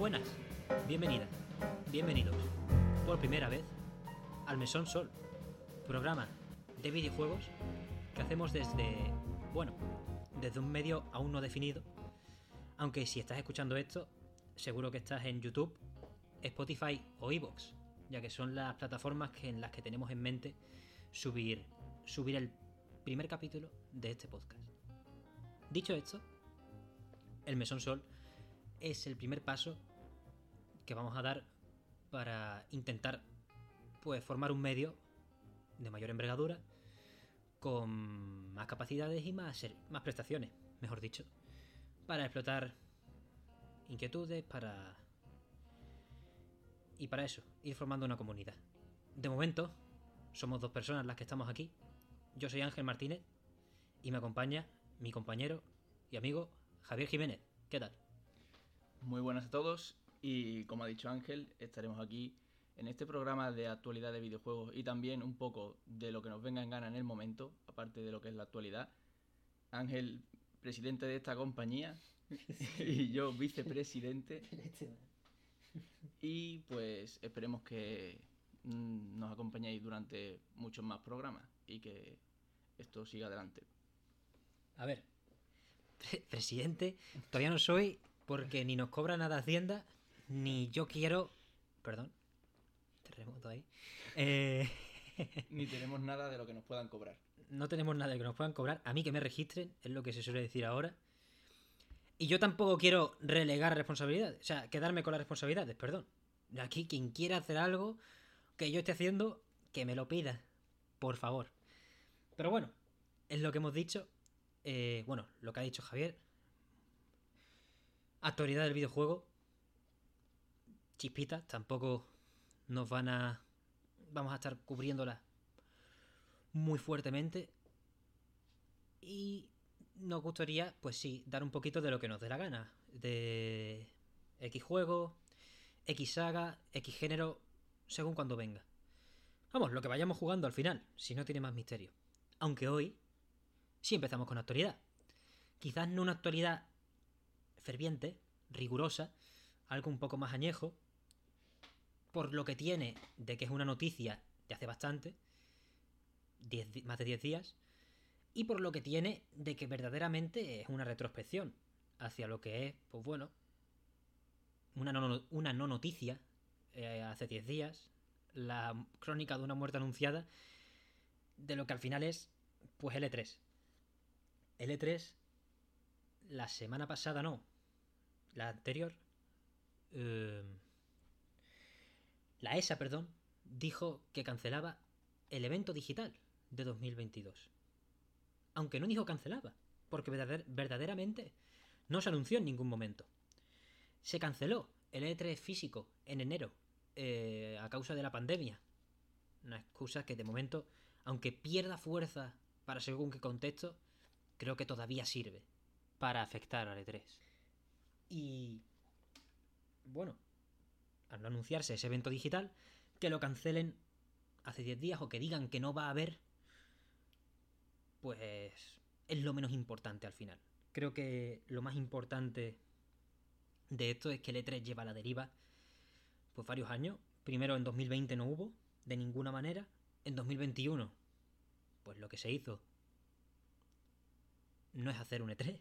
buenas, bienvenidas, bienvenidos, por primera vez, al Mesón Sol, programa de videojuegos que hacemos desde, bueno, desde un medio aún no definido, aunque si estás escuchando esto, seguro que estás en YouTube, Spotify o Evox, ya que son las plataformas que, en las que tenemos en mente subir, subir el primer capítulo de este podcast. Dicho esto, el Mesón Sol es el primer paso que vamos a dar para intentar pues formar un medio de mayor envergadura con más capacidades y más, más prestaciones, mejor dicho, para explotar inquietudes, para y para eso, ir formando una comunidad. De momento, somos dos personas las que estamos aquí. Yo soy Ángel Martínez y me acompaña mi compañero y amigo Javier Jiménez. ¿Qué tal? Muy buenas a todos y como ha dicho Ángel, estaremos aquí en este programa de actualidad de videojuegos y también un poco de lo que nos venga en gana en el momento, aparte de lo que es la actualidad. Ángel, presidente de esta compañía y yo vicepresidente. Y pues esperemos que mm, nos acompañéis durante muchos más programas y que esto siga adelante. A ver, presidente, todavía no soy porque ni nos cobra nada Hacienda, ni yo quiero... Perdón. Terremoto ahí. Eh, ni tenemos nada de lo que nos puedan cobrar. No tenemos nada de lo que nos puedan cobrar. A mí que me registren, es lo que se suele decir ahora. Y yo tampoco quiero relegar responsabilidades. O sea, quedarme con las responsabilidades, perdón. Aquí, quien quiera hacer algo que yo esté haciendo, que me lo pida. Por favor. Pero bueno, es lo que hemos dicho. Eh, bueno, lo que ha dicho Javier. Actualidad del videojuego. Chispitas, tampoco nos van a. Vamos a estar cubriéndola muy fuertemente. Y nos gustaría, pues sí, dar un poquito de lo que nos dé la gana. De X juego, X saga, X género, según cuando venga. Vamos, lo que vayamos jugando al final, si no tiene más misterio. Aunque hoy sí empezamos con actualidad. Quizás no una actualidad ferviente, rigurosa, algo un poco más añejo, por lo que tiene de que es una noticia de hace bastante, más de 10 días, y por lo que tiene de que verdaderamente es una retrospección hacia lo que es, pues bueno, una no, una no noticia eh, hace 10 días, la crónica de una muerte anunciada, de lo que al final es, pues L3. L3, la semana pasada no, la anterior, eh, la ESA, perdón, dijo que cancelaba el evento digital de 2022. Aunque no dijo cancelaba, porque verdaderamente no se anunció en ningún momento. Se canceló el E3 físico en enero eh, a causa de la pandemia. Una excusa que de momento, aunque pierda fuerza para según qué contexto, creo que todavía sirve para afectar al E3. Y bueno, al no anunciarse ese evento digital, que lo cancelen hace 10 días o que digan que no va a haber, pues es lo menos importante al final. Creo que lo más importante de esto es que el E3 lleva a la deriva pues varios años. Primero en 2020 no hubo, de ninguna manera. En 2021, pues lo que se hizo no es hacer un E3.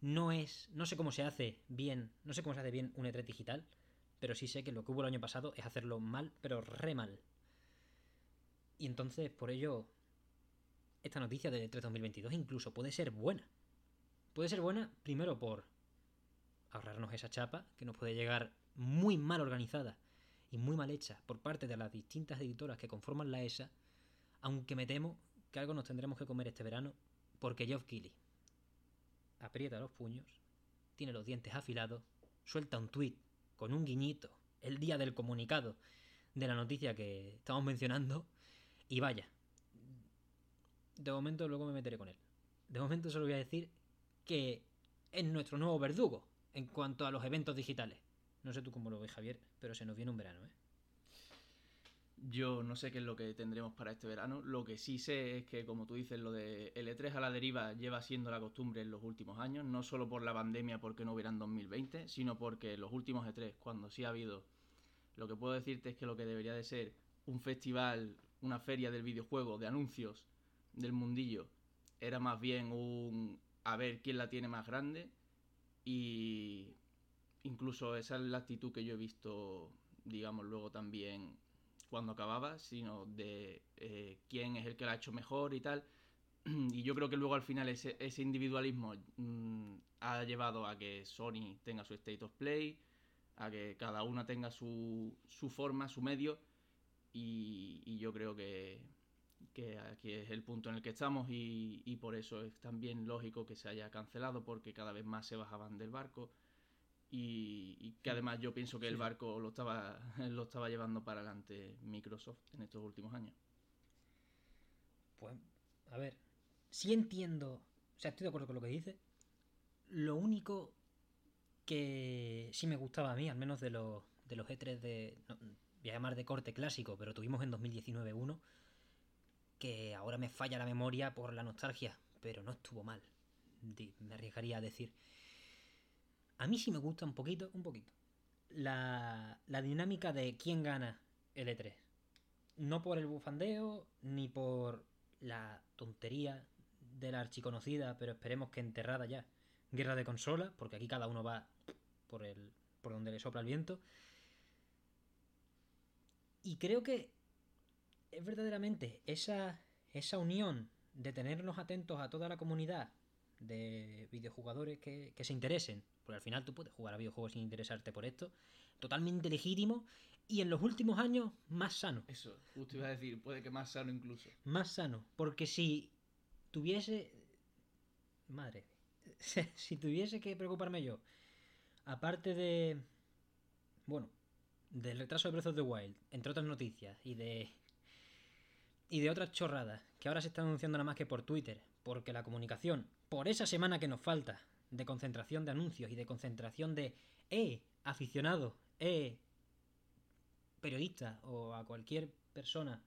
No es. No sé cómo se hace bien. No sé cómo se hace bien un E3 digital. Pero sí sé que lo que hubo el año pasado es hacerlo mal, pero re mal. Y entonces, por ello, esta noticia de E3 2022 incluso puede ser buena. Puede ser buena, primero por ahorrarnos esa chapa, que nos puede llegar muy mal organizada y muy mal hecha por parte de las distintas editoras que conforman la ESA, aunque me temo que algo nos tendremos que comer este verano, porque Geoff Keighley aprieta los puños, tiene los dientes afilados, suelta un tuit con un guiñito el día del comunicado de la noticia que estamos mencionando. Y vaya, de momento luego me meteré con él. De momento solo voy a decir que es nuestro nuevo verdugo en cuanto a los eventos digitales. No sé tú cómo lo ves, Javier, pero se nos viene un verano, ¿eh? Yo no sé qué es lo que tendremos para este verano. Lo que sí sé es que, como tú dices, lo de L3 a la deriva lleva siendo la costumbre en los últimos años, no solo por la pandemia porque no hubiera en 2020, sino porque los últimos E3, cuando sí ha habido, lo que puedo decirte es que lo que debería de ser un festival, una feria del videojuego, de anuncios del mundillo, era más bien un a ver quién la tiene más grande y incluso esa es la actitud que yo he visto, digamos, luego también cuando acababa, sino de eh, quién es el que la ha hecho mejor y tal. Y yo creo que luego al final ese, ese individualismo mmm, ha llevado a que Sony tenga su state of play, a que cada una tenga su, forma, su medio, y, yo creo que, que, aquí es el punto en el que estamos y, por eso es también lógico que se haya cancelado porque cada vez más se bajaban del barco y, y que además yo pienso que sí. el barco lo estaba, lo estaba llevando para adelante Microsoft en estos últimos años. Pues, a ver, sí entiendo, o sea, estoy de acuerdo con lo que dice. Lo único que sí me gustaba a mí, al menos de los, de los E3 de, no, voy a llamar de corte clásico, pero tuvimos en 2019 uno, que ahora me falla la memoria por la nostalgia, pero no estuvo mal, me arriesgaría a decir. A mí sí me gusta un poquito, un poquito, la, la dinámica de quién gana el E3. No por el bufandeo, ni por la tontería de la archiconocida, pero esperemos que enterrada ya, guerra de consolas, porque aquí cada uno va por, el, por donde le sopla el viento. Y creo que es verdaderamente esa, esa unión de tenernos atentos a toda la comunidad de videojugadores que, que, se interesen, porque al final tú puedes jugar a videojuegos sin interesarte por esto, totalmente legítimo y en los últimos años más sano. Eso, justo iba a decir, puede que más sano incluso. Más sano, porque si tuviese... Madre, si tuviese que preocuparme yo, aparte de... Bueno, del retraso de Breath of the Wild, entre otras noticias, y de y de otras chorradas que ahora se están anunciando nada más que por Twitter, porque la comunicación, por esa semana que nos falta de concentración de anuncios y de concentración de, eh, aficionado, eh, periodista o a cualquier persona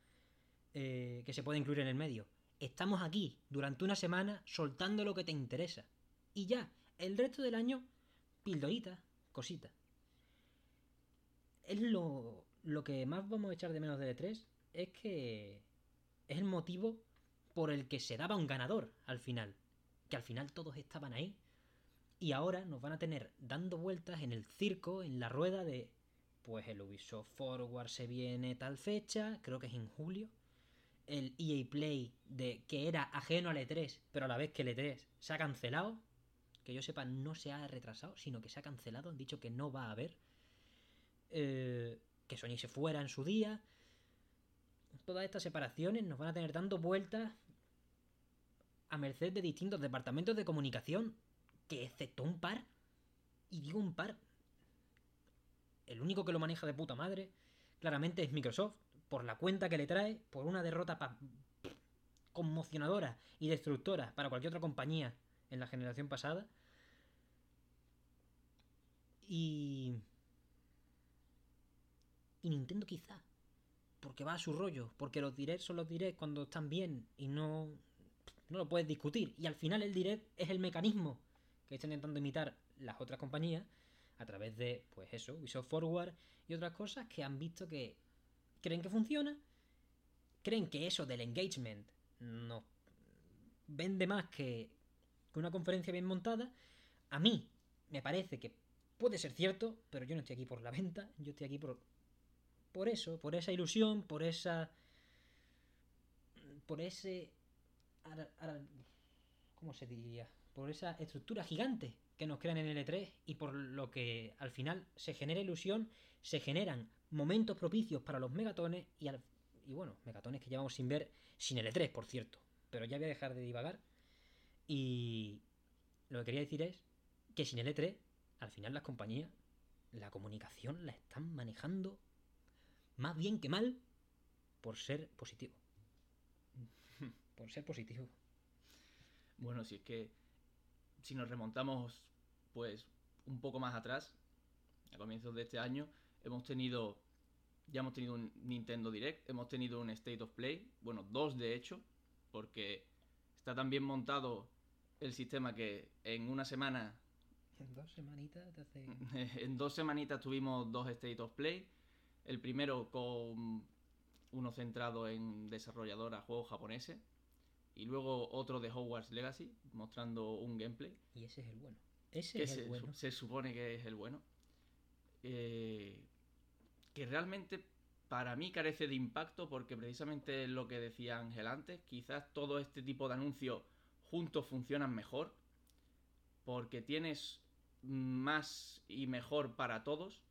eh, que se pueda incluir en el medio, estamos aquí durante una semana soltando lo que te interesa. Y ya, el resto del año, pildoritas, cositas. Es lo, lo que más vamos a echar de menos de E3, es que es el motivo por el que se daba un ganador al final. Que al final todos estaban ahí. Y ahora nos van a tener dando vueltas en el circo, en la rueda de. Pues el Ubisoft Forward se viene tal fecha, creo que es en julio. El EA Play de que era ajeno al E3, pero a la vez que el E3 se ha cancelado. Que yo sepa, no se ha retrasado, sino que se ha cancelado. Han dicho que no va a haber. Eh, que Sony se fuera en su día todas estas separaciones nos van a tener dando vueltas a merced de distintos departamentos de comunicación que excepto un par, y digo un par, el único que lo maneja de puta madre, claramente es Microsoft, por la cuenta que le trae, por una derrota conmocionadora y destructora para cualquier otra compañía en la generación pasada. Y... Y Nintendo quizá porque va a su rollo, porque los directs son los directs cuando están bien y no, no lo puedes discutir. Y al final el direct es el mecanismo que están intentando imitar las otras compañías a través de, pues eso, Ubisoft Forward y otras cosas que han visto que creen que funciona, creen que eso del engagement no vende más que, que una conferencia bien montada. A mí me parece que puede ser cierto, pero yo no estoy aquí por la venta, yo estoy aquí por por eso, por esa ilusión, por esa. por ese. ¿Cómo se diría? Por esa estructura gigante que nos crean en el E3 y por lo que al final se genera ilusión, se generan momentos propicios para los megatones y, bueno, megatones que llevamos sin ver, sin el E3, por cierto. Pero ya voy a dejar de divagar. Y lo que quería decir es que sin el E3, al final las compañías, la comunicación la están manejando más bien que mal por ser positivo. Por ser positivo. Bueno, si es que si nos remontamos pues un poco más atrás, a comienzos de este año, hemos tenido ya hemos tenido un Nintendo Direct, hemos tenido un State of Play, bueno, dos de hecho, porque está tan bien montado el sistema que en una semana, En dos semanitas te hace... en dos semanitas tuvimos dos State of Play. El primero con uno centrado en desarrolladora juegos japoneses y luego otro de Hogwarts Legacy mostrando un gameplay. Y ese es el bueno. Ese que es se, el bueno. se supone que es el bueno. Eh, que realmente para mí carece de impacto porque precisamente es lo que decía Ángel antes, quizás todo este tipo de anuncios juntos funcionan mejor porque tienes más y mejor para todos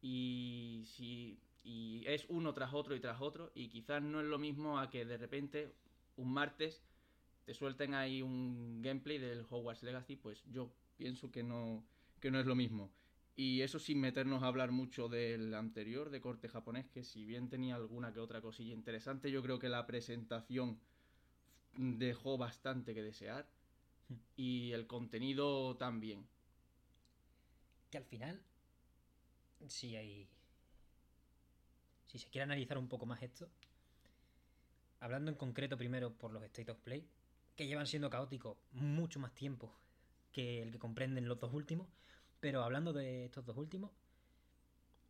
y si y es uno tras otro y tras otro y quizás no es lo mismo a que de repente un martes te suelten ahí un gameplay del Hogwarts Legacy, pues yo pienso que no, que no es lo mismo. Y eso sin meternos a hablar mucho del anterior, de corte japonés, que si bien tenía alguna que otra cosilla interesante, yo creo que la presentación dejó bastante que desear. Y el contenido también. Que al final, si hay... Si se quiere analizar un poco más esto, hablando en concreto primero por los State of Play, que llevan siendo caóticos mucho más tiempo que el que comprenden los dos últimos, pero hablando de estos dos últimos,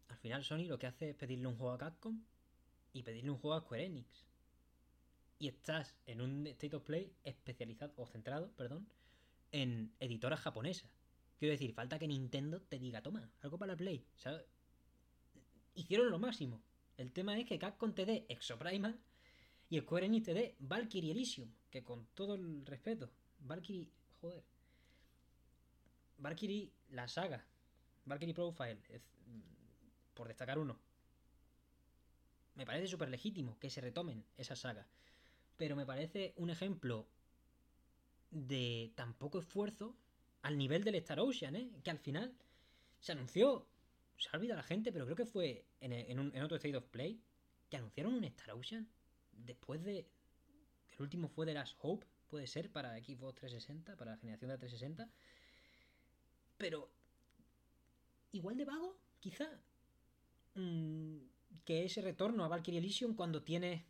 al final Sony lo que hace es pedirle un juego a Capcom y pedirle un juego a Square Enix. Y estás en un State of Play especializado, o centrado, perdón, en editoras japonesas. Quiero decir, falta que Nintendo te diga, toma, algo para la Play. ¿sabes? Hicieron lo máximo. El tema es que Capcom te dé Exoprimal y Square Enix te dé Valkyrie Elysium. Que con todo el respeto, Valkyrie, joder. Valkyrie, la saga. Valkyrie Profile, mm, por destacar uno. Me parece súper legítimo que se retomen esa saga. Pero me parece un ejemplo de tan poco esfuerzo al nivel del Star Ocean, ¿eh? Que al final se anunció, se ha olvidado la gente, pero creo que fue en otro State of Play, que anunciaron un Star Ocean después de... El último fue de las Hope, puede ser, para Xbox 360, para la generación de la 360. Pero... Igual de vago, quizá. Mm, que ese retorno a Valkyrie Elysium cuando tienes,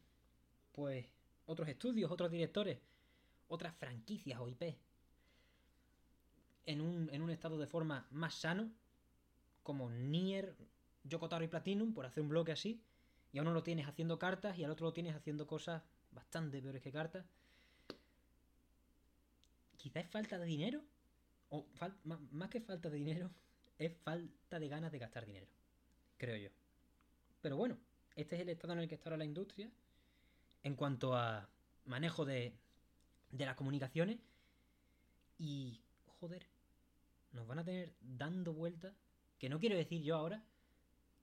pues, otros estudios, otros directores, otras franquicias o IP en un, en un estado de forma más sano, como Nier, Yokotaro y Platinum, por hacer un bloque así, y a uno lo tienes haciendo cartas y al otro lo tienes haciendo cosas bastante peores que cartas. Quizá es falta de dinero, o más que falta de dinero, es falta de ganas de gastar dinero, creo yo. Pero bueno, este es el estado en el que está ahora la industria en cuanto a manejo de, de las comunicaciones y joder, nos van a tener dando vueltas. Que no quiero decir yo ahora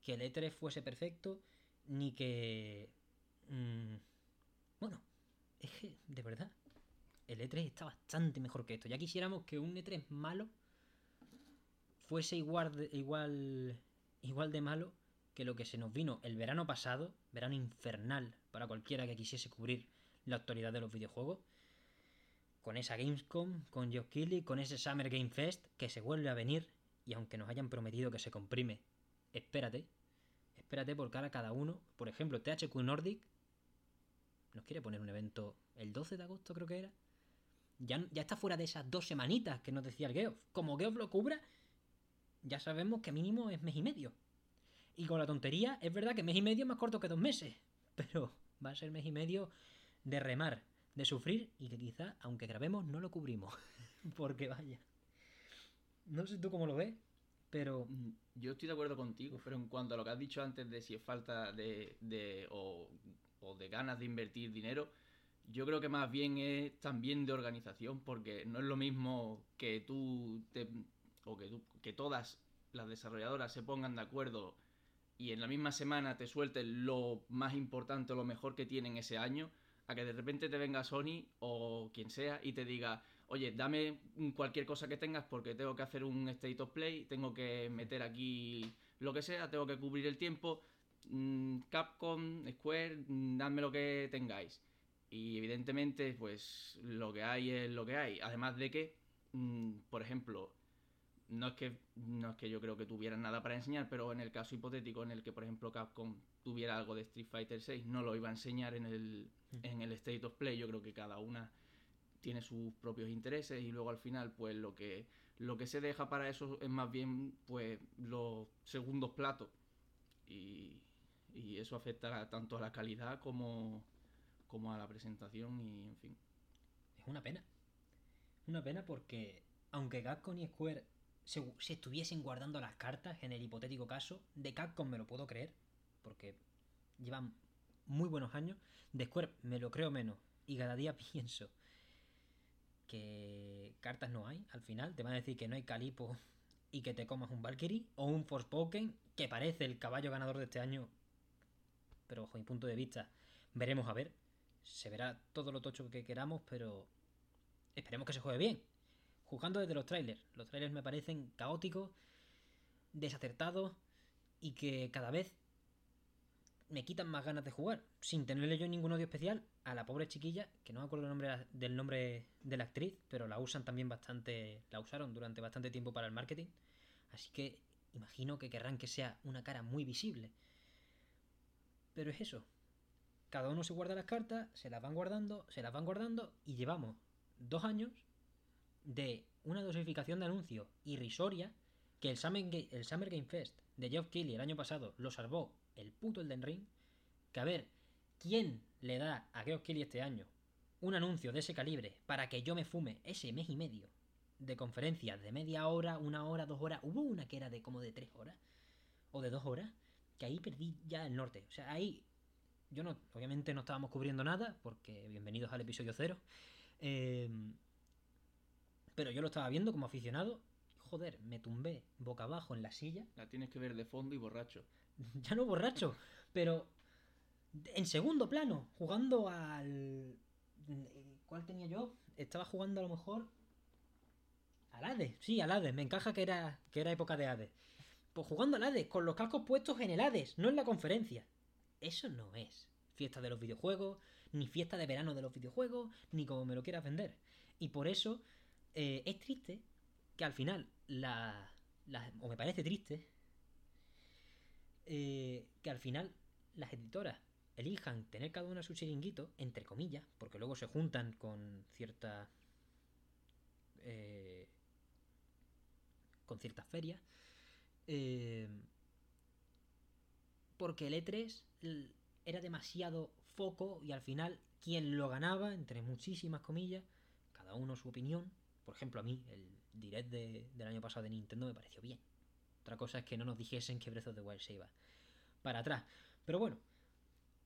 que el E3 fuese perfecto, ni que. mm, bueno, es que, de verdad, el E3 está bastante mejor que esto. Ya quisiéramos que un E3 malo fuese igual de, igual, igual de malo que lo que se nos vino el verano pasado, verano infernal para cualquiera que quisiese cubrir la actualidad de los videojuegos con esa Gamescom, con Geoff Keighley, con ese Summer Game Fest que se vuelve a venir y aunque nos hayan prometido que se comprime, espérate, espérate porque ahora cada uno, por ejemplo, THQ Nordic nos quiere poner un evento el 12 de agosto creo que era. Ya, ya está fuera de esas dos semanitas que nos decía el Geoff. Como Geoff lo cubra, ya sabemos que mínimo es mes y medio. Y con la tontería, es verdad que mes y medio es más corto que dos meses, pero va a ser mes y medio de remar, de sufrir y que quizá, aunque grabemos, no lo cubrimos. Porque vaya. No sé tú cómo lo ves, pero Mm, Yo estoy de acuerdo contigo, pero en cuanto a lo que has dicho antes de si es falta de, de o, o de ganas de invertir dinero, yo creo que más bien es también de organización, porque no es lo mismo que tú te, o que, tú- que todas las desarrolladoras se pongan de acuerdo y en la misma semana te suelten lo más importante o lo mejor que tienen ese año, a que de repente te venga Sony o quien sea y te diga, oye, dame cualquier cosa que tengas porque tengo que hacer un state of play, tengo que meter aquí lo que sea, tengo que cubrir el tiempo, mm, Capcom, Square, mm, dadme lo que tengáis. Y evidentemente, pues lo que hay es lo que hay. Además de que, mm, por ejemplo, no es que no es que yo creo que tuvieran nada para enseñar, pero en el caso hipotético en el que, por ejemplo, Capcom tuviera algo de Street Fighter 6, no lo iba a enseñar en el, en el State of Play. Yo creo que cada una tiene sus propios intereses y luego al final, pues lo que lo que se deja para eso es más bien pues los segundos platos y, y eso afecta tanto a la calidad como, como a la presentación y en fin. Es una pena. Una pena porque aunque Capcom y Square se, se estuviesen guardando las cartas en el hipotético caso, de Capcom me lo puedo creer, porque llevan muy buenos años, de Square me lo creo menos, y cada día pienso que cartas no hay al final, te van a decir que no hay Calipo y que te comas un Valkyrie, o un Forspoken, que parece el caballo ganador de este año, pero bajo mi punto de vista, veremos a ver, se verá todo lo tocho que queramos, pero esperemos que se juegue bien. Jugando desde los trailers. Los trailers me parecen caóticos, desacertados y que cada vez me quitan más ganas de jugar, sin tenerle yo ningún odio especial a la pobre chiquilla, que no me acuerdo el nombre del nombre de la actriz, pero la usan también bastante, la usaron durante bastante tiempo para el marketing, así que imagino que querrán que sea una cara muy visible. Pero es eso, cada uno se guarda las cartas, se las van guardando, se las van guardando y llevamos dos años de una dosificación de anuncio irrisoria que el Summer, el Summer Game Fest de Geoff Keighley el año pasado lo salvó el puto Elden Ring, que a ver, ¿quién le da a Geoff Keighley este año un anuncio de ese calibre para que yo me fume ese mes y medio de conferencias de media hora, una hora, dos horas? Hubo una que era de como de tres horas o de dos horas, que ahí perdí ya el norte. O sea, ahí yo no, obviamente no estábamos cubriendo nada, porque bienvenidos al episodio cero. Eh, pero yo lo estaba viendo como aficionado. Joder, me tumbé boca abajo en la silla. La tienes que ver de fondo y borracho. ya no borracho, pero en segundo plano, jugando al... ¿Cuál tenía yo? Estaba jugando a lo mejor... Al Hades, sí, al Hades. Me encaja que era, que era época de Hades. Pues jugando al Hades, con los cascos puestos en el Hades, no en la conferencia. Eso no es fiesta de los videojuegos, ni fiesta de verano de los videojuegos, ni como me lo quieras vender. Y por eso eh, es triste que al final la, o me parece triste eh, que al final las editoras elijan tener cada una su chiringuito, entre comillas, porque luego se juntan con cierta eh, con ciertas ferias, porque el E3 era demasiado foco y al final quien lo ganaba, entre muchísimas comillas, cada uno su opinión, por ejemplo, a mí el direct del año pasado de Nintendo me pareció bien. Otra cosa es que no nos dijesen que Breath of the Wild se iba para atrás. Pero bueno,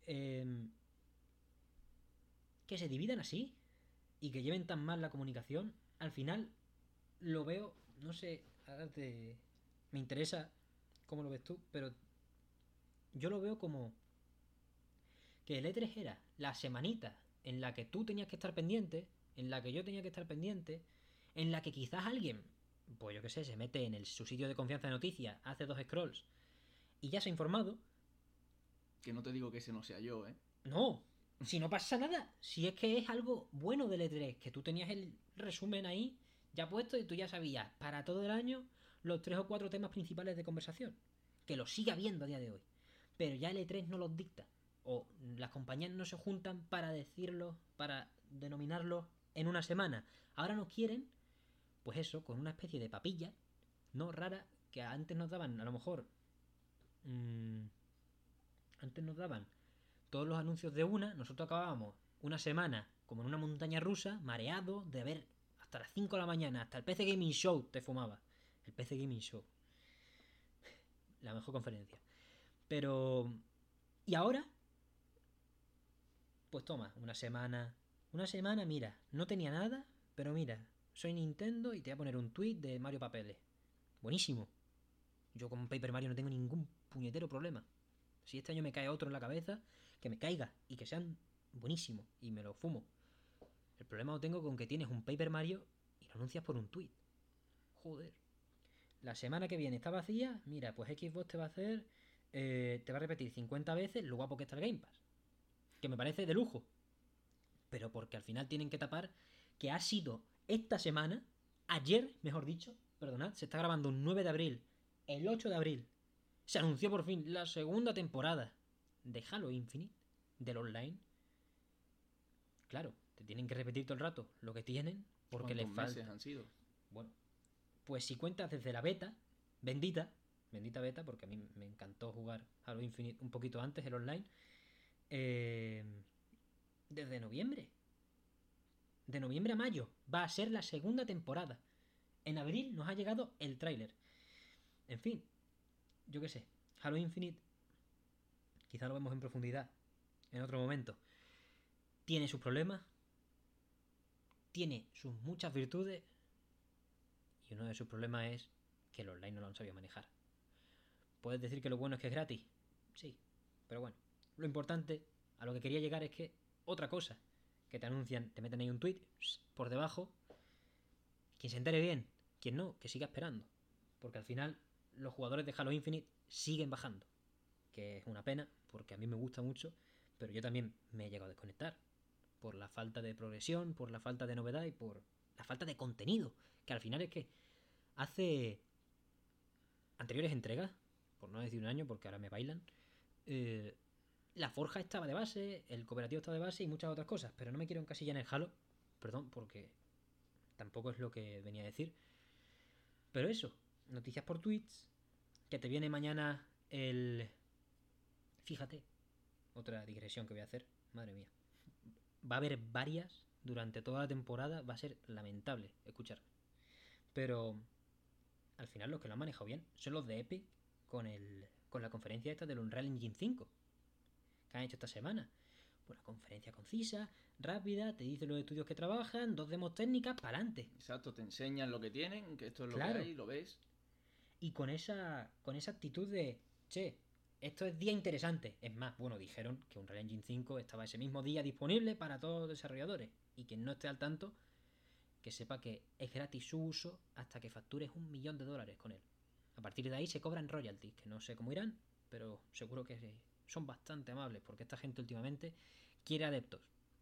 em, que se dividan así y que lleven tan mal la comunicación, al final lo veo, no sé, ahora te, me interesa cómo lo ves tú, pero yo lo veo como que el E3 era la semanita en la que tú tenías que estar pendiente, en la que yo tenía que estar pendiente, en la que quizás alguien, pues yo qué sé, se mete en el, su sitio de confianza de noticias, hace dos scrolls y ya se ha informado. Que no te digo que ese no sea yo, ¿eh? No, si no pasa nada, si es que es algo bueno del E3, que tú tenías el resumen ahí ya puesto y tú ya sabías para todo el año los tres o cuatro temas principales de conversación, que lo sigue habiendo a día de hoy, pero ya el E3 no los dicta, o las compañías no se juntan para decirlo, para denominarlo en una semana. Ahora no quieren pues eso, con una especie de papilla, no rara, que antes nos daban, a lo mejor, mmm, antes nos daban todos los anuncios de una, nosotros acabábamos una semana como en una montaña rusa, mareado, de ver hasta las 5 de la mañana, hasta el PC Gaming Show te fumaba. El PC Gaming Show. La mejor conferencia. Pero... ¿Y ahora? Pues toma, una semana. Una semana, mira, no tenía nada, pero mira, soy Nintendo y te voy a poner un tweet de Mario Papeles. Buenísimo. Yo con Paper Mario no tengo ningún puñetero problema. Si este año me cae otro en la cabeza, que me caiga y que sean buenísimos y me lo fumo. El problema lo tengo con que tienes un Paper Mario y lo anuncias por un tweet. Joder. La semana que viene está vacía, mira, pues Xbox te va a hacer, eh, te va a repetir 50 veces lo guapo que está el Game Pass. Que me parece de lujo. Pero porque al final tienen que tapar que ha sido esta semana, ayer, mejor dicho, perdonad, se está grabando un 9 de abril. El 8 de abril se anunció por fin la segunda temporada de Halo Infinite, del online. Claro, te tienen que repetir todo el rato lo que tienen porque les ¿Cuántos falta. meses han sido? Bueno, pues si cuentas desde la beta, bendita, bendita beta, porque a mí me encantó jugar Halo Infinite un poquito antes, el online, eh, desde noviembre. De noviembre a mayo va a ser la segunda temporada. En abril nos ha llegado el tráiler. En fin, yo qué sé, Halo Infinite, quizá lo vemos en profundidad en otro momento, tiene sus problemas, tiene sus muchas virtudes y uno de sus problemas es que el online no lo han sabido manejar. ¿Puedes decir que lo bueno es que es gratis? Sí, pero bueno. Lo importante, a lo que quería llegar es que otra cosa, que te anuncian, te meten ahí un tweet por debajo. Quien se entere bien, quien no, que siga esperando. Porque al final los jugadores de Halo Infinite siguen bajando. Que es una pena, porque a mí me gusta mucho, pero yo también me he llegado a desconectar. Por la falta de progresión, por la falta de novedad y por la falta de contenido. Que al final es que hace anteriores entregas, por no decir un año, porque ahora me bailan, eh, la forja estaba de base, el cooperativo estaba de base y muchas otras cosas, pero no me quiero encasillar en el Halo, perdón, porque tampoco es lo que venía a decir. Pero eso, noticias por tweets, que te viene mañana el... Fíjate, otra digresión que voy a hacer, madre mía. Va a haber varias durante toda la temporada, va a ser lamentable escuchar. Pero al final los que lo han manejado bien son los de Epic con, el, con la conferencia esta del Unreal Engine 5 que han hecho esta semana. Una conferencia concisa, rápida, te dice los estudios que trabajan, dos demos técnicas, para adelante. Exacto, te enseñan lo que tienen, que esto es lo Claro. que hay, lo ves. Y con esa, con esa actitud de, che, esto es día interesante. Es más, bueno, dijeron que Unreal Engine 5 estaba ese mismo día disponible para todos los desarrolladores. Y quien no esté al tanto, que sepa que es gratis su uso hasta que factures un millón de dólares con él. A partir de ahí se cobran royalties, que no sé cómo irán, pero seguro que son bastante amables, porque esta gente últimamente quiere adeptos.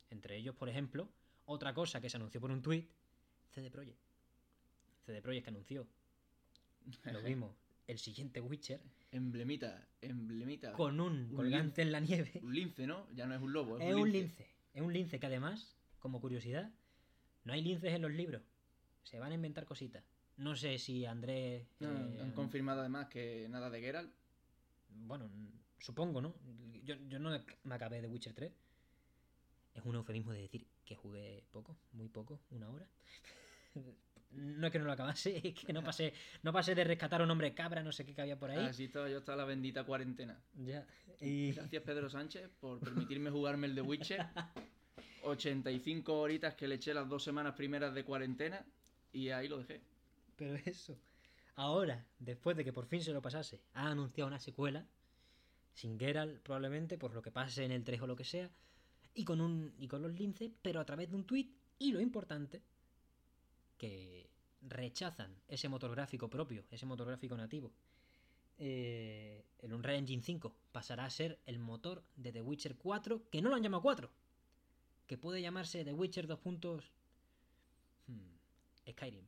Entre ellos, por ejemplo, otra cosa que se anunció por un tweet, CD Projekt. CD Projekt que anunció, lo vimos, el siguiente Witcher, Emblemita, emblemita. con un Un colgante en la nieve. Un lince, ¿no? Ya no es un lobo, es, Es un lince. Es un lince que además, como curiosidad, no hay linces en los libros. Se van a inventar cositas. No sé si Andrés... No, eh, han confirmado además que nada de Geralt. bueno, supongo, ¿no? Yo, yo no me acabé de Witcher 3. Es un eufemismo de decir que jugué poco, muy poco, una hora. no es que no lo acabase, es que no pasé, no pasé de rescatar a un hombre cabra, no sé qué que había por ahí. Así estaba yo hasta la bendita cuarentena. Ya. Y... Gracias Pedro Sánchez por permitirme jugarme el de Witcher. 85 horitas que le eché las dos semanas primeras de cuarentena y ahí lo dejé. Pero eso. Ahora, después de que por fin se lo pasase, ha anunciado una secuela. Sin Geralt, probablemente, por lo que pase en el 3 o lo que sea. Y con un. y con los linces, pero a través de un tweet. Y lo importante. Que rechazan ese motor gráfico propio, ese motor gráfico nativo. Eh, el Unreal Engine 5 pasará a ser el motor de The Witcher 4, que no lo han llamado 4. Que puede llamarse The Witcher 2. puntos, hmm, Skyrim.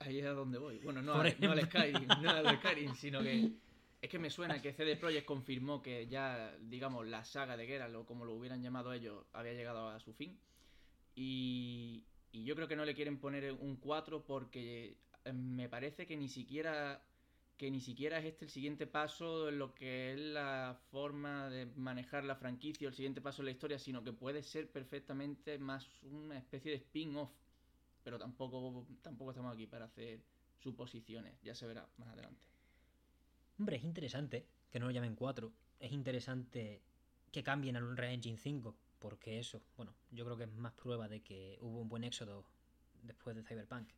Ahí es a donde voy. Bueno, no, al, no al. Skyrim, no al Skyrim, sino que es que me suena que CD Projekt confirmó que ya, digamos, la saga de Geralt, o como lo hubieran llamado ellos, había llegado a su fin. Y, yo creo que no le quieren poner un 4 porque eh, me parece que ni siquiera que ni siquiera es este el siguiente paso en lo que es la forma de manejar la franquicia o el siguiente paso en la historia, sino que puede ser perfectamente más una especie de spin-off. Pero tampoco, tampoco estamos aquí para hacer suposiciones, ya se verá más adelante. Hombre, es interesante que no lo llamen 4. Es interesante que cambien al Unreal Engine 5. Porque eso, bueno, yo creo que es más prueba de que hubo un buen éxodo después de Cyberpunk.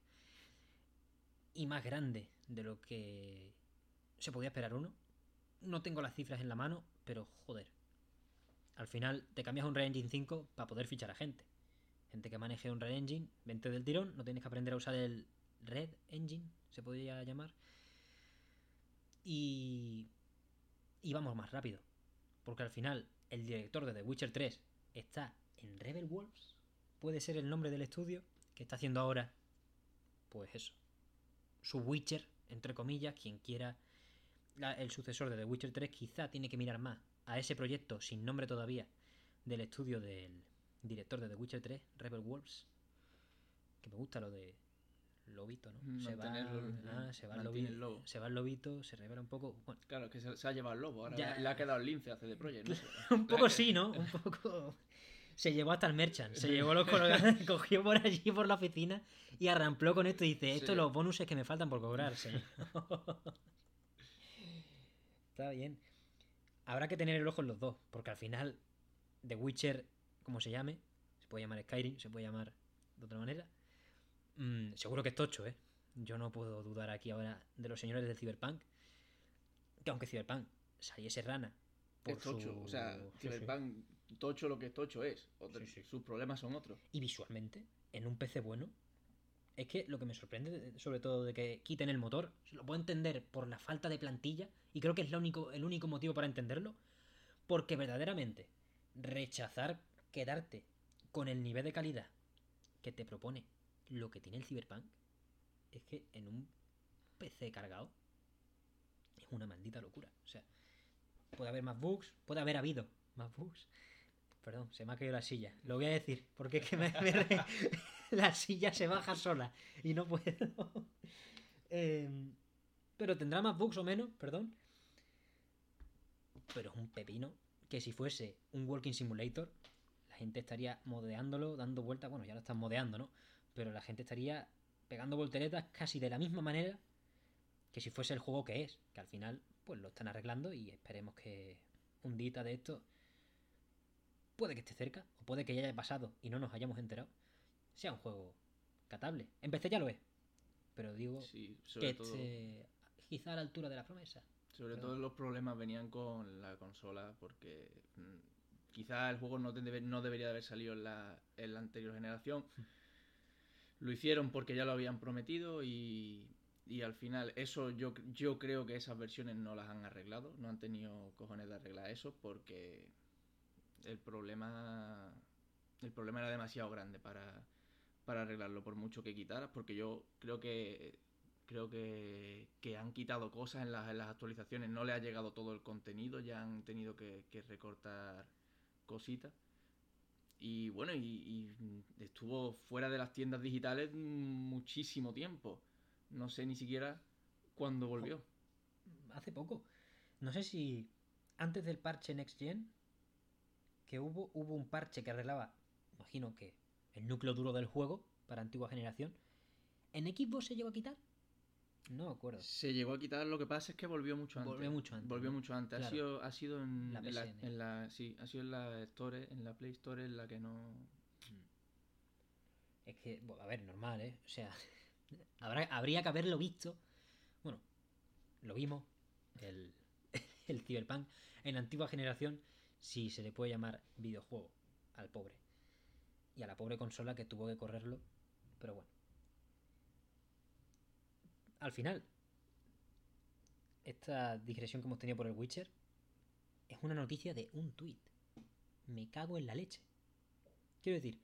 Y más grande de lo que se podía esperar uno. No tengo las cifras en la mano, pero joder. Al final te cambias a Unreal Engine 5 para poder fichar a gente. Gente que maneje Unreal Engine, vente del tirón, no tienes que aprender a usar el Red Engine, se podría llamar. Y. Y vamos más rápido. Porque al final, el director de The Witcher 3 está en Rebel Wolves. Puede ser el nombre del estudio que está haciendo ahora. Pues eso. su Witcher, entre comillas, quien quiera el sucesor de The Witcher 3 quizá tiene que mirar más a ese proyecto sin nombre todavía del estudio del director de The Witcher 3, Rebel Wolves. Que me gusta lo de lobito, ¿no? Se va, Mantenerlo- ah, se va el mantiene lobi- el lobo. se va el lobito, se revela un poco. Bueno, Claro, que se, se ha llevado el lobo. Ahora Ya. le ha quedado el lince a CD Projekt. ¿no? un poco sí, ¿no? Un poco. Se llevó hasta el merchant, se llevó los cogió por allí por la oficina y arrampló con esto y dice, esto Sí. es los bonuses que me faltan por cobrar, señor. Está bien. Habrá que tener el ojo en los dos, porque al final The Witcher, como se llame, se puede llamar Skyrim, se puede llamar de otra manera. Mm, seguro que es tocho, ¿eh? Yo no puedo dudar aquí ahora de los señores del Cyberpunk. Que aunque Cyberpunk saliese rana. por Es tocho. su- O sea, sí, sí. Cyberpunk, tocho lo que es tocho es. Otro- Sí, sí. Sus problemas son otros. Y visualmente, en un PC bueno, es que lo que me sorprende, de- sobre todo de que quiten el motor, lo puedo entender por la falta de plantilla, y creo que es lo único, el único motivo para entenderlo, porque verdaderamente rechazar quedarte con el nivel de calidad que te propone lo que tiene el Cyberpunk, es que en un PC cargado es una maldita locura. O sea, puede haber más bugs, puede haber habido más bugs. Perdón, se me ha caído la silla. Lo voy a decir, porque es que me, me la silla se baja sola y no puedo. Em, pero tendrá más bugs o menos, perdón. Pero es un pepino que si fuese un Walking Simulator, la gente estaría modeándolo, dando vueltas. Bueno, ya lo están modeando, ¿no? Pero la gente estaría pegando volteretas casi de la misma manera que si fuese el juego que es. Que al final, pues lo están arreglando y esperemos que un día de esto puede que esté cerca, o puede que ya haya pasado y no nos hayamos enterado, sea un juego catable. En PC ya lo es, pero digo Sí, sobre que todo. esté quizá a la altura de la promesa. Sobre Pero- todo los problemas venían con la consola porque mm, quizá el juego no, debe- no debería de haber salido en la, en la anterior generación. Lo hicieron porque ya lo habían prometido y, y al final eso yo, yo creo que esas versiones no las han arreglado, no han tenido cojones de arreglar eso porque el problema el problema era demasiado grande para, para arreglarlo por mucho que quitaras porque yo creo que creo que, que han quitado cosas en las, en las actualizaciones, no le ha llegado todo el contenido, ya han tenido que, que recortar cositas. Y bueno, y, y estuvo fuera de las tiendas digitales muchísimo tiempo. No sé ni siquiera cuándo volvió. Hace poco, no sé si antes del parche Next Gen, que hubo, hubo un parche que arreglaba, imagino que el núcleo duro del juego para antigua generación. ¿En Xbox se llegó a quitar? No acuerdo. Se llegó a quitar, lo que pasa es que volvió mucho antes. Volvió mucho antes, Volvió ¿no? mucho antes. Ha sido, ha sido en La en la, PSN. en la- sí, ha sido en la Store, en la Play Store en la que no. Es que, bueno, a ver, normal, ¿eh? O sea, habrá, habría que haberlo visto. Bueno, lo vimos, el, el Cyberpunk, en la antigua generación, si se le puede llamar videojuego al pobre. Y a la pobre consola que tuvo que correrlo. Pero bueno. Al final, esta digresión que hemos tenido por el Witcher es una noticia de un tuit. Me cago en la leche. Quiero decir,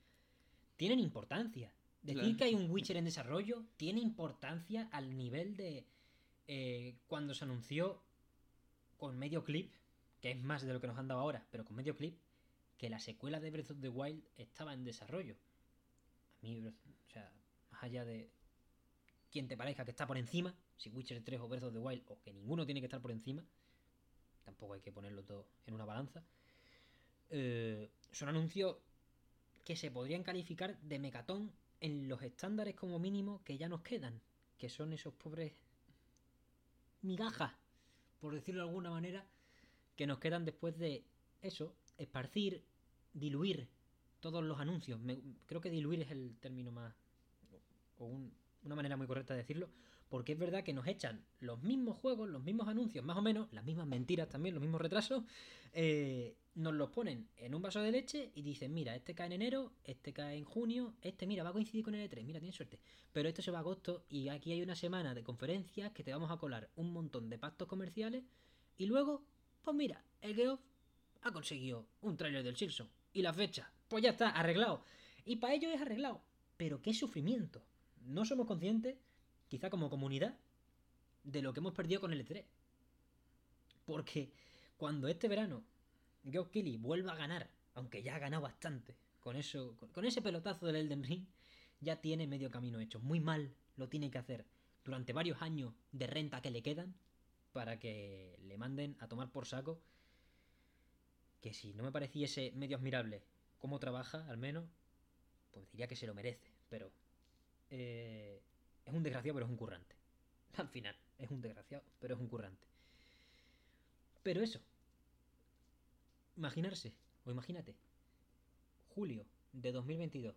tienen importancia. Decir Claro. que hay un Witcher en desarrollo tiene importancia al nivel de eh, cuando se anunció con medio clip, que es más de lo que nos han dado ahora, pero con medio clip, que la secuela de Breath of the Wild estaba en desarrollo. A mí, o sea, más allá de quien te parezca que está por encima, si Witcher 3 o Breath of the Wild, o que ninguno tiene que estar por encima, tampoco hay que ponerlo todo en una balanza. eh, son anuncios que se podrían calificar de mecatón en los estándares como mínimo que ya nos quedan, que son esos pobres migajas, por decirlo de alguna manera, que nos quedan después de eso, esparcir, diluir todos los anuncios. Creo que diluir es el término más una manera muy correcta de decirlo, porque es verdad que nos echan los mismos juegos, los mismos anuncios, más o menos, las mismas mentiras también, los mismos retrasos, eh, nos los ponen en un vaso de leche y dicen, mira, este cae en enero, este cae en junio, este, mira, va a coincidir con el E3, mira, tienes suerte. Pero esto se va a agosto y aquí hay una semana de conferencias que te vamos a colar un montón de pactos comerciales y luego, pues mira, el Geoff ha conseguido un tráiler del Silson y la fecha, pues ya está, arreglado. Y para ello es arreglado. Pero qué sufrimiento. No somos conscientes quizá como comunidad, de lo que hemos perdido con el E3. Porque cuando este verano Geoff Keighley vuelva a ganar, aunque ya ha ganado bastante, con eso, con ese pelotazo del Elden Ring, ya tiene medio camino hecho. Muy mal lo tiene que hacer durante varios años de renta que le quedan para que le manden a tomar por saco. Que si no me pareciese medio admirable cómo trabaja, al menos, pues diría que se lo merece. Pero eh, es un desgraciado, pero es un currante. Al final, es un desgraciado, pero es un currante. Pero eso. Imaginarse, o imagínate, julio de 2022.